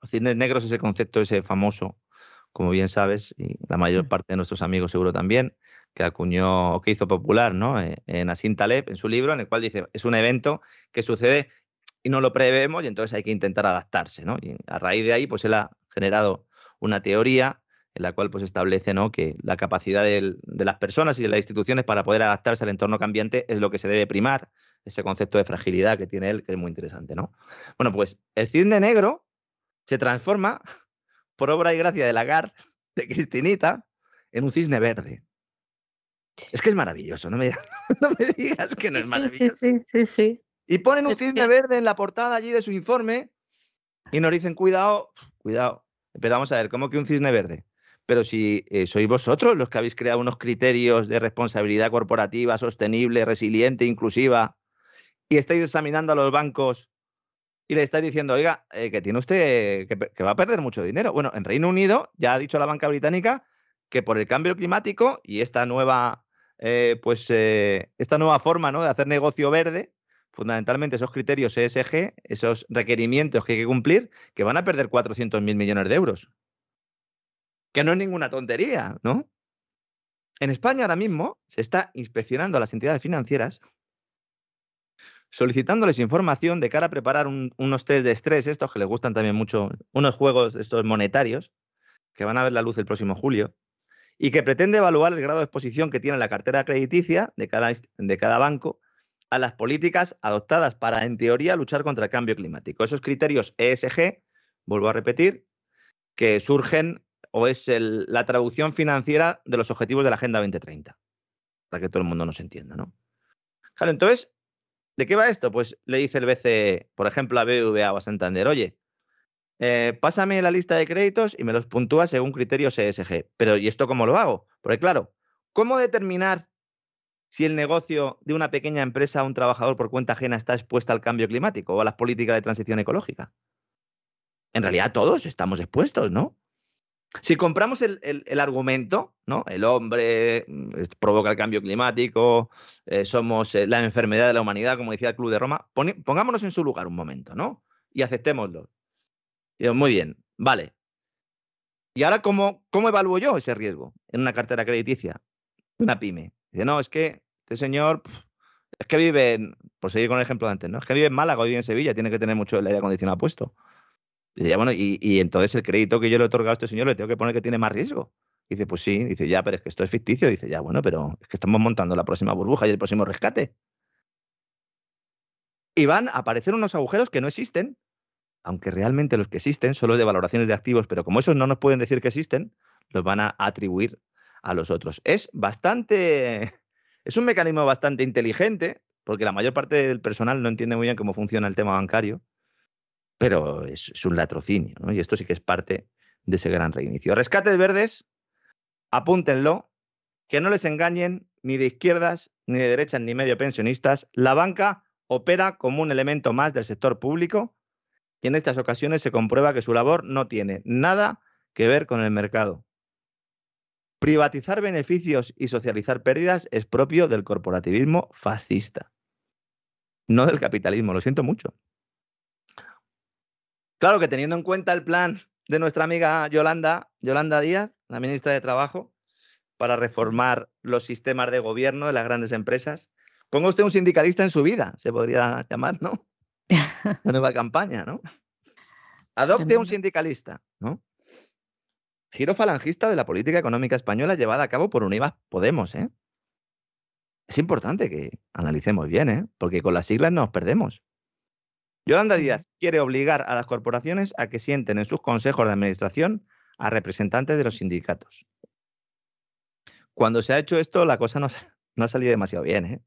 los cisnes negros es el concepto ese famoso, como bien sabes, y la mayor mm. parte de nuestros amigos seguro también, que acuñó o que hizo popular ¿no? Eh, en Asin Taleb, en su libro, en el cual dice, es un evento que sucede y no lo prevemos y entonces hay que intentar adaptarse. ¿no? Y a raíz de ahí, pues él ha generado una teoría en la cual pues establece ¿no? que la capacidad de, las personas y de las instituciones para poder adaptarse al entorno cambiante es lo que se debe primar, ese concepto de fragilidad que tiene él, que es muy interesante. ¿no? Bueno, pues el cisne negro se transforma, por obra y gracia de Lagarde, de Cristinita, en un cisne verde. Es que es maravilloso, no me, digas que no es maravilloso. Sí, sí, sí. Y ponen un cisne verde en la portada allí de su informe y nos dicen, cuidado, cuidado. Pero vamos a ver, ¿cómo que un cisne verde? pero si eh, sois vosotros los que habéis creado unos criterios de responsabilidad corporativa sostenible, resiliente, inclusiva, y estáis examinando a los bancos y le estáis diciendo, oiga, eh, que tiene usted, que, va a perder mucho dinero. Bueno, en Reino Unido ya ha dicho la banca británica que por el cambio climático y esta nueva, eh, pues, esta nueva forma ¿no? de hacer negocio verde, fundamentalmente esos criterios ESG, esos requerimientos que hay que cumplir, que van a perder 400.000 millones de euros que no es ninguna tontería, ¿no? En España ahora mismo se está inspeccionando a las entidades financieras solicitándoles información de cara a preparar unos test de estrés, estos que les gustan también mucho, unos juegos estos monetarios, que van a ver la luz el próximo julio, y que pretende evaluar el grado de exposición que tiene la cartera crediticia de cada, de cada banco a las políticas adoptadas para, en teoría, luchar contra el cambio climático. Esos criterios ESG, vuelvo a repetir, que surgen o es la traducción financiera de los objetivos de la Agenda 2030, para que todo el mundo nos entienda, ¿no? Claro, entonces, ¿de qué va esto? Pues le dice el BCE, por ejemplo, a BBVA o a Santander, oye, eh, pásame la lista de créditos y me los puntúa según criterios ESG. Pero ¿y esto cómo lo hago? Porque claro, ¿cómo determinar si el negocio de una pequeña empresa o un trabajador por cuenta ajena está expuesta al cambio climático o a las políticas de transición ecológica? En realidad todos estamos expuestos, ¿no? Si compramos el, argumento, ¿no? El hombre mm, provoca el cambio climático, eh, somos eh, la enfermedad de la humanidad, como decía el Club de Roma, pongámonos en su lugar un momento, ¿no? Y aceptémoslo. Muy bien, vale. ¿Y ahora cómo, cómo evalúo yo ese riesgo en una cartera crediticia? Una pyme. Dice, no, es que este señor, es que vive, en, por seguir con el ejemplo de antes, ¿no? Es que vive en Málaga vive en Sevilla, tiene que tener mucho el aire acondicionado puesto. Dice, bueno, y, entonces el crédito que yo le he otorgado a este señor le tengo que poner que tiene más riesgo. Dice, pues sí, dice, ya, pero es que esto es ficticio. Dice, ya, bueno, pero es que estamos montando la próxima burbuja y el próximo rescate. Y van a aparecer unos agujeros que no existen, aunque realmente los que existen son los de valoraciones de activos, pero como esos no nos pueden decir que existen, los van a atribuir a los otros. Es bastante, es un mecanismo bastante inteligente, porque la mayor parte del personal no entiende muy bien cómo funciona el tema bancario pero es, un latrocinio, ¿no? Y esto sí que es parte de ese gran reinicio. Rescates verdes, apúntenlo, que no les engañen ni de izquierdas, ni de derechas, ni medio pensionistas. La banca opera como un elemento más del sector público y en estas ocasiones se comprueba que su labor no tiene nada que ver con el mercado. Privatizar beneficios y socializar pérdidas es propio del corporativismo fascista, no del capitalismo, lo siento mucho. Claro que teniendo en cuenta el plan de nuestra amiga Yolanda, Yolanda Díaz, la ministra de Trabajo, para reformar los sistemas de gobierno de las grandes empresas, ponga usted un sindicalista en su vida, se podría llamar, ¿no? La nueva campaña, ¿no? Adopte un sindicalista, ¿no? Giro falangista de la política económica española llevada a cabo por Unidas Podemos, ¿eh? Es importante que analicemos bien, ¿eh? Porque con las siglas nos perdemos. Yolanda Díaz quiere obligar a las corporaciones a que sienten en sus consejos de administración a representantes de los sindicatos. Cuando se ha hecho esto, la cosa no, ha salido demasiado bien. ¿eh?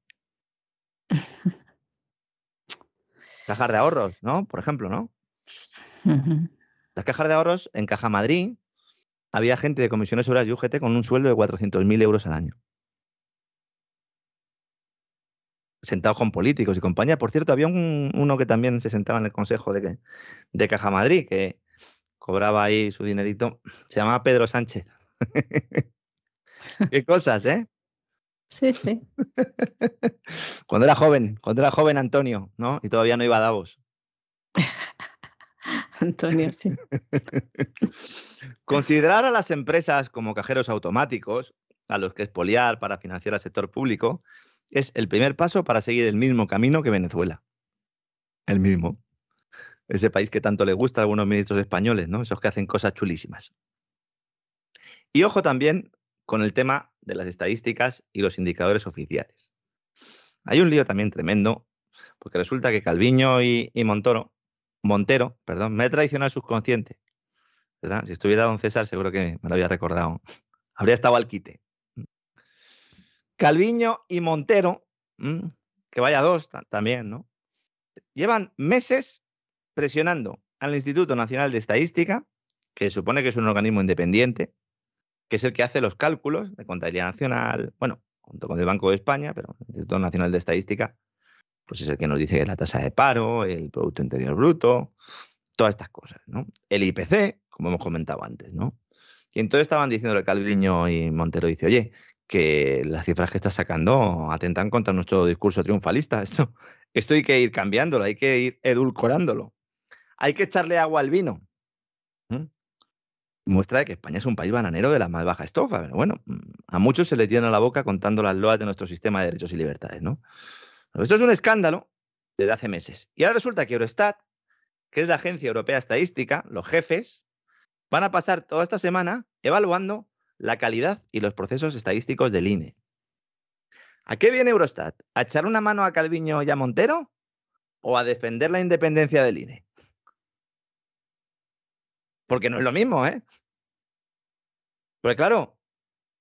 Cajas de ahorros, ¿no? Por ejemplo, ¿no? Las cajas de ahorros en Caja Madrid había gente de comisiones obras y UGT con un sueldo de 400.000 euros al año. Sentados con políticos y compañía. Por cierto, había uno que también se sentaba en el consejo de, de Caja Madrid, que cobraba ahí su dinerito. Se llamaba Pedro Sánchez. Qué cosas, ¿eh? Sí, sí. cuando era joven, cuando era joven Antonio, ¿no? Y todavía no iba a Davos. Antonio, sí. Considerar a las empresas como cajeros automáticos, a los que expoliar para financiar al sector público, es el primer paso para seguir el mismo camino que Venezuela. El mismo. Ese país que tanto le gusta a algunos ministros españoles, ¿no? Esos que hacen cosas chulísimas. Y ojo también con el tema de las estadísticas y los indicadores oficiales. Hay un lío también tremendo, porque resulta que Calviño y, Montoro, Montero, perdón, me he traicionado el subconsciente. ¿verdad? Si estuviera don César, seguro que me lo había recordado. Habría estado al quite. Calviño y Montero, mm, que vaya dos también, ¿no? Llevan meses presionando al Instituto Nacional de Estadística, que supone que es un organismo independiente, que es el que hace los cálculos de contabilidad nacional, bueno, junto con el Banco de España, pero el Instituto Nacional de Estadística, pues es el que nos dice la tasa de paro, el Producto Interior Bruto, todas estas cosas, ¿no? El IPC, como hemos comentado antes, ¿no? Y entonces estaban diciendo el Calviño y Montero dice, oye, que las cifras que estás sacando atentan contra nuestro discurso triunfalista. Esto, esto hay que ir cambiándolo, hay que ir edulcorándolo. Hay que echarle agua al vino. Muestra de que España es un país bananero de la más baja estofa. Bueno, a muchos se les llena la boca contando las loas de nuestro sistema de derechos y libertades. ¿no? esto es un escándalo desde hace meses. Y ahora resulta que Eurostat, que es la Agencia Europea Estadística, los jefes, van a pasar toda esta semana evaluando la calidad y los procesos estadísticos del INE. ¿A qué viene Eurostat? ¿A echar una mano a Calviño y a Montero? ¿O a defender la independencia del INE? Porque no es lo mismo, ¿eh? Porque claro,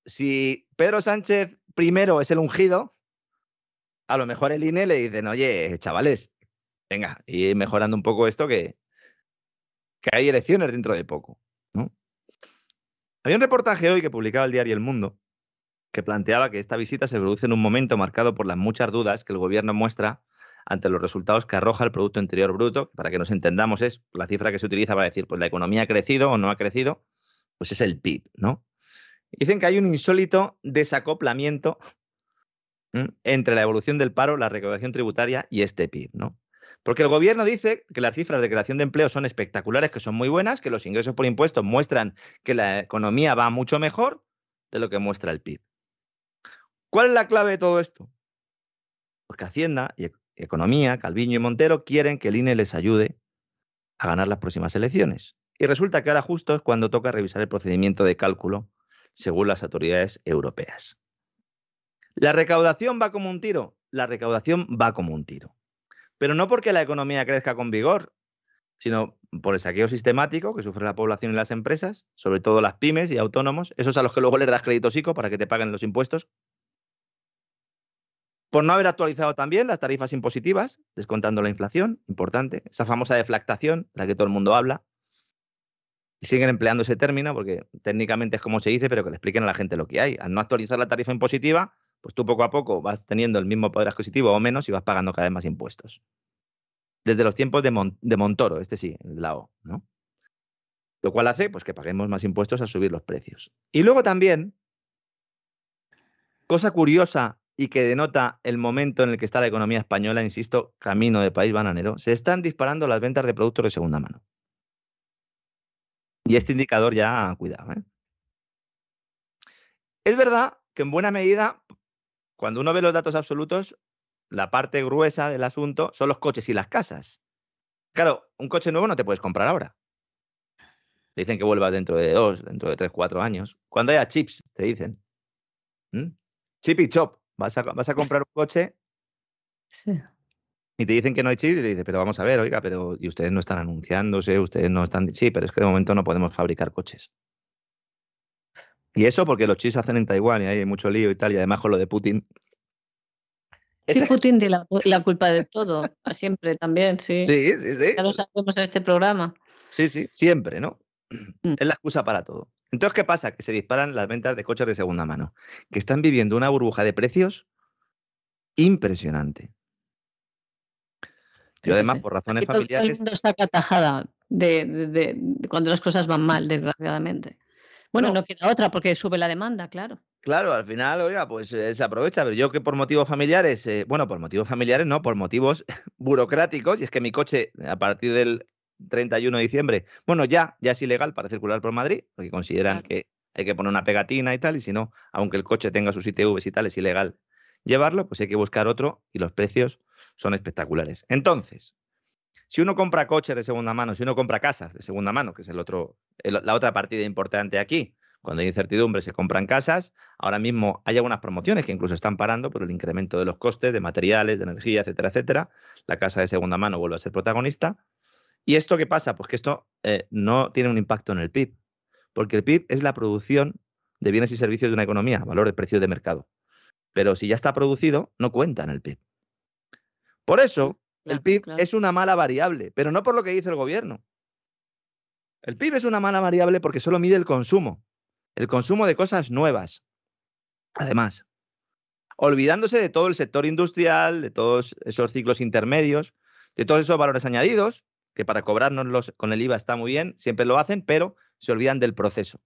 si Pedro Sánchez primero es el ungido, a lo mejor el INE le dicen, oye, chavales, venga, y mejorando un poco esto que, que hay elecciones dentro de poco. Había un reportaje hoy que publicaba el diario El Mundo que planteaba que esta visita se produce en un momento marcado por las muchas dudas que el gobierno muestra ante los resultados que arroja el Producto Interior Bruto, para que nos entendamos es la cifra que se utiliza para decir, pues la economía ha crecido o no ha crecido, pues es el PIB, ¿no? Dicen que hay un insólito desacoplamiento entre la evolución del paro, la recaudación tributaria y este PIB, ¿no? Porque el gobierno dice que las cifras de creación de empleo son espectaculares, que son muy buenas, que los ingresos por impuestos muestran que la economía va mucho mejor de lo que muestra el PIB. ¿Cuál es la clave de todo esto? Porque Hacienda y Economía, Calviño y Montero quieren que el INE les ayude a ganar las próximas elecciones. Y resulta que ahora justo es cuando toca revisar el procedimiento de cálculo según las autoridades europeas. ¿La recaudación va como un tiro? La recaudación va como un tiro. Pero no porque la economía crezca con vigor, sino por el saqueo sistemático que sufre la población y las empresas, sobre todo las pymes y autónomos, esos a los que luego les das crédito psico para que te paguen los impuestos. Por no haber actualizado también las tarifas impositivas, descontando la inflación, importante, esa famosa deflactación, la que todo el mundo habla. Y siguen empleando ese término porque técnicamente es como se dice, pero que le expliquen a la gente lo que hay. Al no actualizar la tarifa impositiva, pues tú poco a poco vas teniendo el mismo poder adquisitivo o menos y vas pagando cada vez más impuestos. Desde los tiempos de, Montoro, este sí, el lao, ¿no? Lo cual hace pues, que paguemos más impuestos a subir los precios. Y luego también, cosa curiosa y que denota el momento en el que está la economía española, insisto, camino de país bananero, se están disparando las ventas de productos de segunda mano. Y este indicador ya, cuidado. ¿eh? Es verdad que en buena medida cuando uno ve los datos absolutos, la parte gruesa del asunto son los coches y las casas. Claro, un coche nuevo no te puedes comprar ahora. dicen que vuelvas dentro de dos, dentro de tres, cuatro años. Cuando haya chips, te dicen. Chip y chop. Vas a, vas a comprar un coche y te dicen que no hay chips y te dicen, pero vamos a ver, oiga, pero y ustedes no están anunciándose, ustedes no están... Sí, pero es que de momento no podemos fabricar coches. Y eso porque los chips hacen en Taiwán y hay mucho lío y tal, y además con lo de Putin. Sí, Putin tiene la, culpa de todo, siempre también, sí. Sí, sí, sí. Ya lo sabemos en este programa. Sí, sí, siempre, ¿no? Mm. Es la excusa para todo. Entonces, ¿qué pasa? Que se disparan las ventas de coches de segunda mano, que están viviendo una burbuja de precios impresionante. Y además, por razones familiares. Todo el mundo saca tajada de, cuando las cosas van mal, desgraciadamente. Bueno, no, queda otra porque sube la demanda, claro. Claro, al final, oiga, pues eh, se aprovecha, pero yo que por motivos familiares, eh, bueno, por motivos familiares no, por motivos burocráticos, y es que mi coche a partir del 31 de diciembre, bueno, ya, ya es ilegal para circular por Madrid, porque consideran que hay que poner una pegatina y tal, y si no, aunque el coche tenga sus ITVs y tal, es ilegal llevarlo, pues hay que buscar otro y los precios son espectaculares. Entonces, si uno compra coches de segunda mano, si uno compra casas de segunda mano, que es el otro, la otra partida importante aquí, cuando hay incertidumbre se compran casas, ahora mismo hay algunas promociones que incluso están parando por el incremento de los costes de materiales, de energía, etcétera, etcétera. La casa de segunda mano vuelve a ser protagonista. ¿Y esto qué pasa? Pues que esto eh, no tiene un impacto en el PIB, porque el PIB es la producción de bienes y servicios de una economía, valor de precio de mercado. Pero si ya está producido, no cuenta en el PIB. Por eso, el PIB es una mala variable, pero no por lo que dice el gobierno. El PIB es una mala variable porque solo mide el consumo, el consumo de cosas nuevas. Además, olvidándose de todo el sector industrial, de todos esos ciclos intermedios, de todos esos valores añadidos, que para cobrarnos con el IVA está muy bien, siempre lo hacen, pero se olvidan del proceso.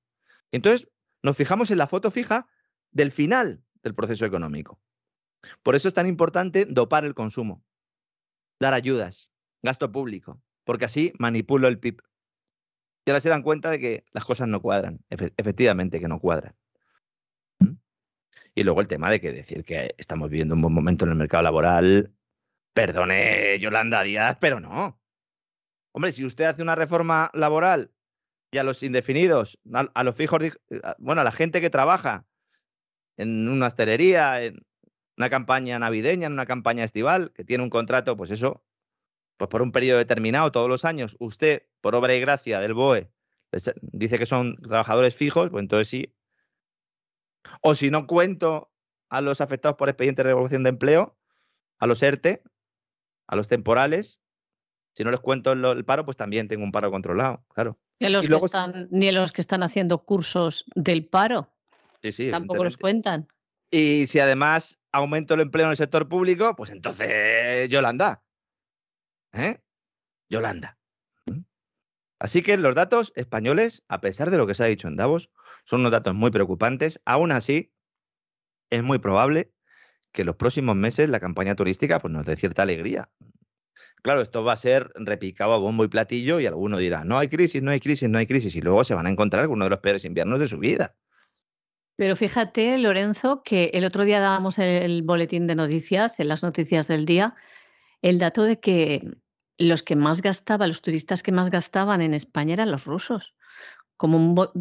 Entonces, nos fijamos en la foto fija del final del proceso económico. Por eso es tan importante dopar el consumo dar ayudas, gasto público, porque así manipulo el PIB. Y ahora se dan cuenta de que las cosas no cuadran, efectivamente que no cuadran. ¿Mm? Y luego el tema de que decir que estamos viviendo un buen momento en el mercado laboral, perdone Yolanda Díaz, pero no. Hombre, si usted hace una reforma laboral y a los indefinidos, a, los fijos, bueno, a la gente que trabaja en una hostelería, en, una campaña navideña, en una campaña estival, que tiene un contrato, pues eso, pues por un periodo determinado, todos los años, usted, por obra y gracia del BOE, dice que son trabajadores fijos, pues entonces sí. O si no cuento a los afectados por expediente de revolución de empleo, a los ERTE, a los temporales, si no les cuento el, paro, pues también tengo un paro controlado, claro. ¿Y los que están, ni a los que están haciendo cursos del paro. Sí, sí. Tampoco los cuentan. Y si además aumento el empleo en el sector público, pues entonces Yolanda. ¿Eh? Yolanda. Así que los datos españoles, a pesar de lo que se ha dicho en Davos, son unos datos muy preocupantes. Aún así, es muy probable que los próximos meses la campaña turística pues, nos dé cierta alegría. Claro, esto va a ser repicado a bombo y platillo y alguno dirá, no hay crisis, no hay crisis, no hay crisis, y luego se van a encontrar con uno de los peores inviernos de su vida. Pero fíjate, Lorenzo, que el otro día dábamos el boletín de noticias, en las noticias del día, el dato de que los que más gastaban, los turistas que más gastaban en España eran los rusos. Como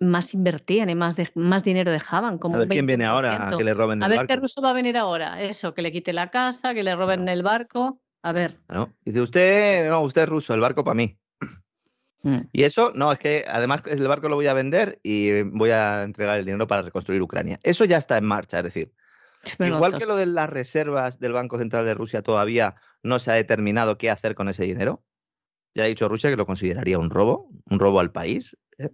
más invertían y más, más dinero dejaban. Como a ver quién viene ahora a que le roben el barco. A ver qué ruso va a venir ahora. Eso, que le quite la casa, que le roben el barco. A ver. Dice usted, no, usted es ruso, el barco para mí. Mm. Y eso, no, es que además el barco lo voy a vender y voy a entregar el dinero para reconstruir Ucrania. Eso ya está en marcha, es decir, igual que lo de las reservas del Banco Central de Rusia todavía no se ha determinado qué hacer con ese dinero. Ya ha dicho Rusia que lo consideraría un robo, un robo al país. ¿eh?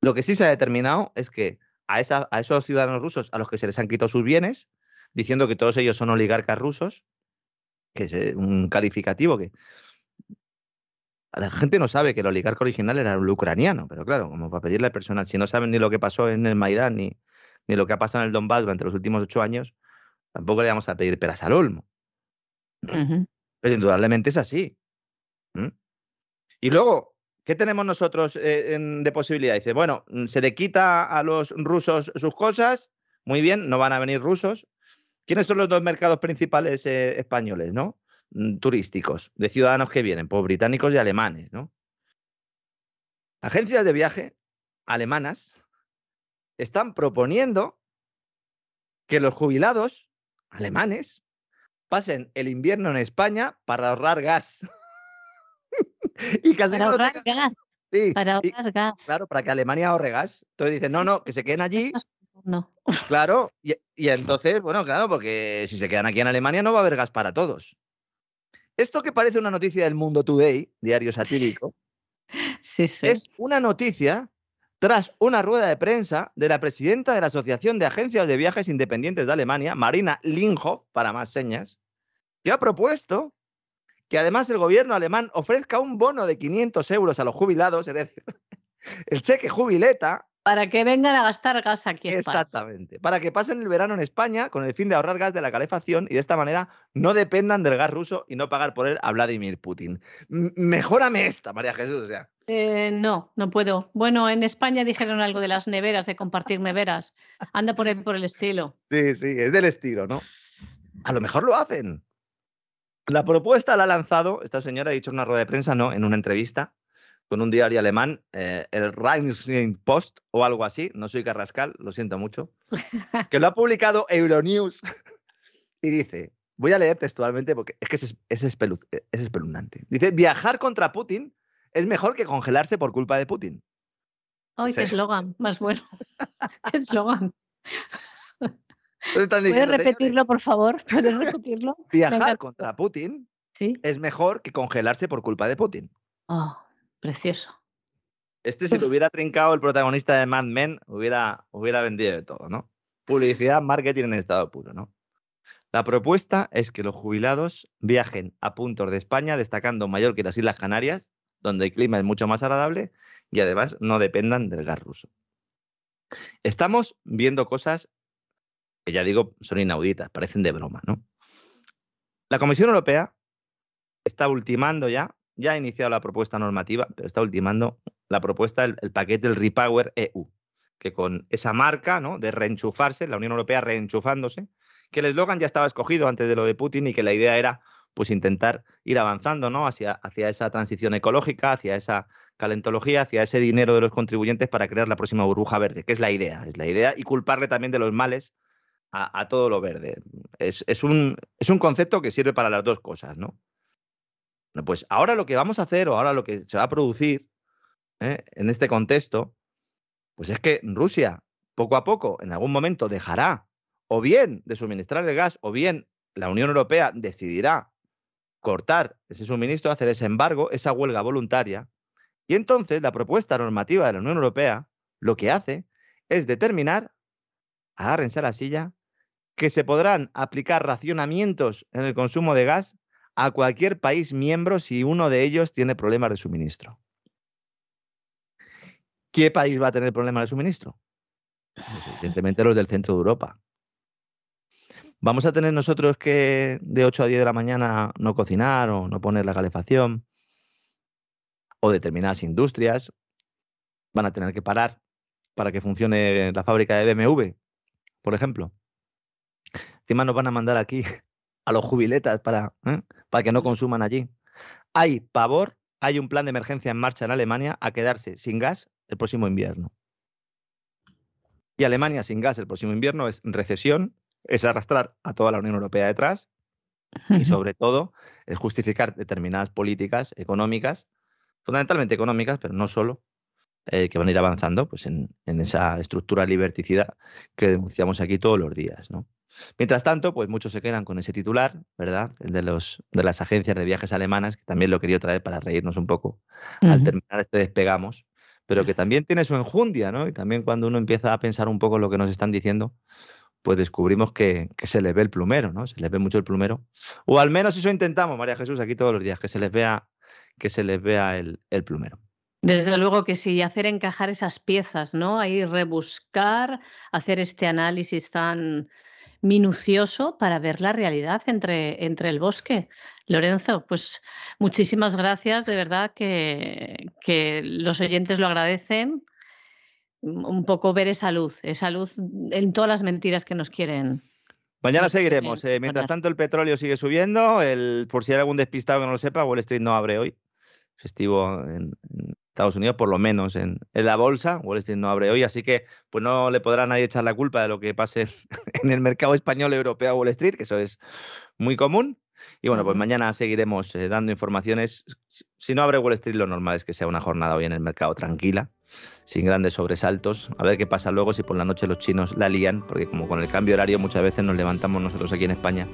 Lo que sí se ha determinado es que a, esa, a esos ciudadanos rusos a los que se les han quitado sus bienes, diciendo que todos ellos son oligarcas rusos, que es eh, un calificativo que la gente no sabe que el oligarca original era el ucraniano, pero claro, como para pedirle al personal, si no saben ni lo que pasó en el Maidán ni, ni lo que ha pasado en el Donbass durante los últimos ocho años, tampoco le vamos a pedir peras al olmo. Pero indudablemente es así. Y luego, ¿qué tenemos nosotros eh, de posibilidad? Dice, bueno, mm, se le quita a los rusos sus cosas, muy bien, no van a venir rusos. ¿Quiénes son los dos mercados principales eh, españoles, no? Mm, turísticos, de ciudadanos que vienen, pues británicos y alemanes, ¿no? Agencias de viaje alemanas están proponiendo que los jubilados alemanes pasen el invierno en España para ahorrar gas. y casi para ahorrar gas. Sí, para ahorrar gas. Claro, para que Alemania ahorre gas. Entonces dicen, no, no, que se queden allí. No. Claro, y, y, entonces, bueno, claro, porque si se quedan aquí en Alemania no va a haber gas para todos. Esto que parece una noticia del Mundo Today, diario satírico, es una noticia tras una rueda de prensa de la presidenta de la Asociación de Agencias de Viajes Independientes de Alemania, Marina Linghoff, para más señas, que ha propuesto que además el gobierno alemán ofrezca un bono de 500 euros a los jubilados, es decir, el cheque jubileta, para que vengan a gastar gas aquí en Exactamente. Para que pasen el verano en España con el fin de ahorrar gas de la calefacción y de esta manera no dependan del gas ruso y no pagar por él a Vladimir Putin. mejórame esta, María Jesús. Eh, no, no puedo. Bueno, en España dijeron algo de las neveras, de compartir neveras. Anda por por el estilo. Sí, sí, es del estilo, ¿no? A lo mejor lo hacen. La propuesta la ha lanzado, esta señora ha dicho en una rueda de prensa, no, en una entrevista, con un diario alemán, eh, el Rheinland Post o algo así, no soy Carrascal, lo siento mucho, que lo ha publicado Euronews y dice, voy a leer textualmente porque es que es, es, espeluznante. Dice, viajar contra Putin es mejor que congelarse por culpa de Putin. Ay, qué eslogan, más bueno. qué eslogan. ¿Puedes repetirlo, por favor? ¿Puedes repetirlo? Viajar contra Putin es mejor que congelarse por culpa de Putin. Oh. Precioso. Este, si lo hubiera trincado el protagonista de Mad Men, hubiera, hubiera vendido de todo, ¿no? Publicidad, marketing en estado puro, ¿no? La propuesta es que los jubilados viajen a puntos de España, destacando Mallorca y las Islas Canarias, donde el clima es mucho más agradable y además no dependan del gas ruso. Estamos viendo cosas que ya digo son inauditas, parecen de broma, ¿no? La Comisión Europea está ultimando ya ya ha iniciado la propuesta normativa, pero está ultimando la propuesta, el, paquete del Repower EU, que con esa marca ¿no? de reenchufarse, la Unión Europea reenchufándose, que el eslogan ya estaba escogido antes de lo de Putin y que la idea era pues intentar ir avanzando ¿no? hacia, hacia esa transición ecológica, hacia esa calentología, hacia ese dinero de los contribuyentes para crear la próxima burbuja verde, que es la idea, es la idea, y culparle también de los males a, todo lo verde. Es, es, un, es un concepto que sirve para las dos cosas, ¿no? Pues ahora lo que vamos a hacer o ahora lo que se va a producir ¿eh? en este contexto, pues es que Rusia poco a poco, en algún momento, dejará o bien de suministrar el gas o bien la Unión Europea decidirá cortar ese suministro, hacer ese embargo, esa huelga voluntaria. Y entonces la propuesta normativa de la Unión Europea lo que hace es determinar, agárrense a la silla, que se podrán aplicar racionamientos en el consumo de gas a cualquier país miembro si uno de ellos tiene problemas de suministro. ¿qué país va a tener problema de suministro? Pues, evidentemente los del centro de Europa. ¿Vamos a tener nosotros que de 8 a 10 de la mañana no cocinar o no poner la calefacción? O determinadas industrias van a tener que parar para que funcione la fábrica de BMW, por ejemplo. Encima nos van a mandar aquí a los jubiletas para, ¿eh? para que no consuman allí. Hay pavor, hay un plan de emergencia en marcha en Alemania a quedarse sin gas el próximo invierno. Y Alemania sin gas el próximo invierno es recesión, es arrastrar a toda la Unión Europea detrás y sobre todo es justificar determinadas políticas económicas, fundamentalmente económicas, pero no solo, eh, que van a ir avanzando pues, en, esa estructura liberticida que denunciamos aquí todos los días. ¿no? Mientras tanto, pues muchos se quedan con ese titular, ¿verdad? El de, los, de las agencias de viajes alemanas, que también lo quería traer para reírnos un poco al terminar este despegamos, pero que también tiene su enjundia, ¿no? Y también cuando uno empieza a pensar un poco lo que nos están diciendo, pues descubrimos que, se les ve el plumero, ¿no? Se les ve mucho el plumero. O al menos eso intentamos, María Jesús, aquí todos los días, que se les vea, que se les vea el, plumero. Desde luego que sí, hacer encajar esas piezas, ¿no? Ahí rebuscar, hacer este análisis tan minucioso para ver la realidad entre, entre el bosque. Lorenzo, pues muchísimas gracias, de verdad que, que los oyentes lo agradecen un poco ver esa luz, esa luz en todas las mentiras que nos quieren. Mañana seguiremos. Eh, mientras tanto, el petróleo sigue subiendo. El, por si hay algún despistado que no lo sepa, Wall Street no abre hoy. Festivo en, Estados Unidos, por lo menos en, la bolsa. Wall Street no abre hoy, así que pues no le podrá nadie echar la culpa de lo que pase en el mercado español, europeo, Wall Street, que eso es muy común. Y bueno, pues mañana seguiremos eh, dando informaciones. Si no abre Wall Street, lo normal es que sea una jornada hoy en el mercado tranquila sin grandes sobresaltos. A ver qué pasa luego si por la noche los chinos la lían, porque como con el cambio horario muchas veces nos levantamos nosotros aquí en España,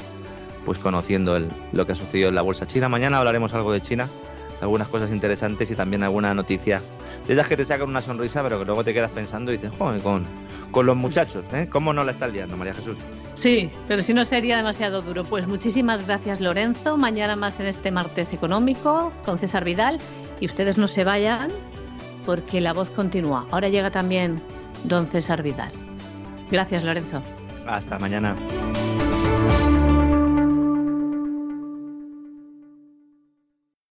pues conociendo lo que ha sucedido en la bolsa china. Mañana hablaremos algo de China, algunas cosas interesantes y también alguna noticia de esas que te sacan una sonrisa, pero que luego te quedas pensando y dices, joder, con, con los muchachos, ¿eh? ¿Cómo no la está liando, María Jesús? Sí, pero si no sería demasiado duro. Pues muchísimas gracias, Lorenzo. Mañana más en este martes económico con César Vidal. Y ustedes no se vayan, porque la voz continúa. Ahora llega también don César Vidal. Gracias, Lorenzo. Hasta mañana.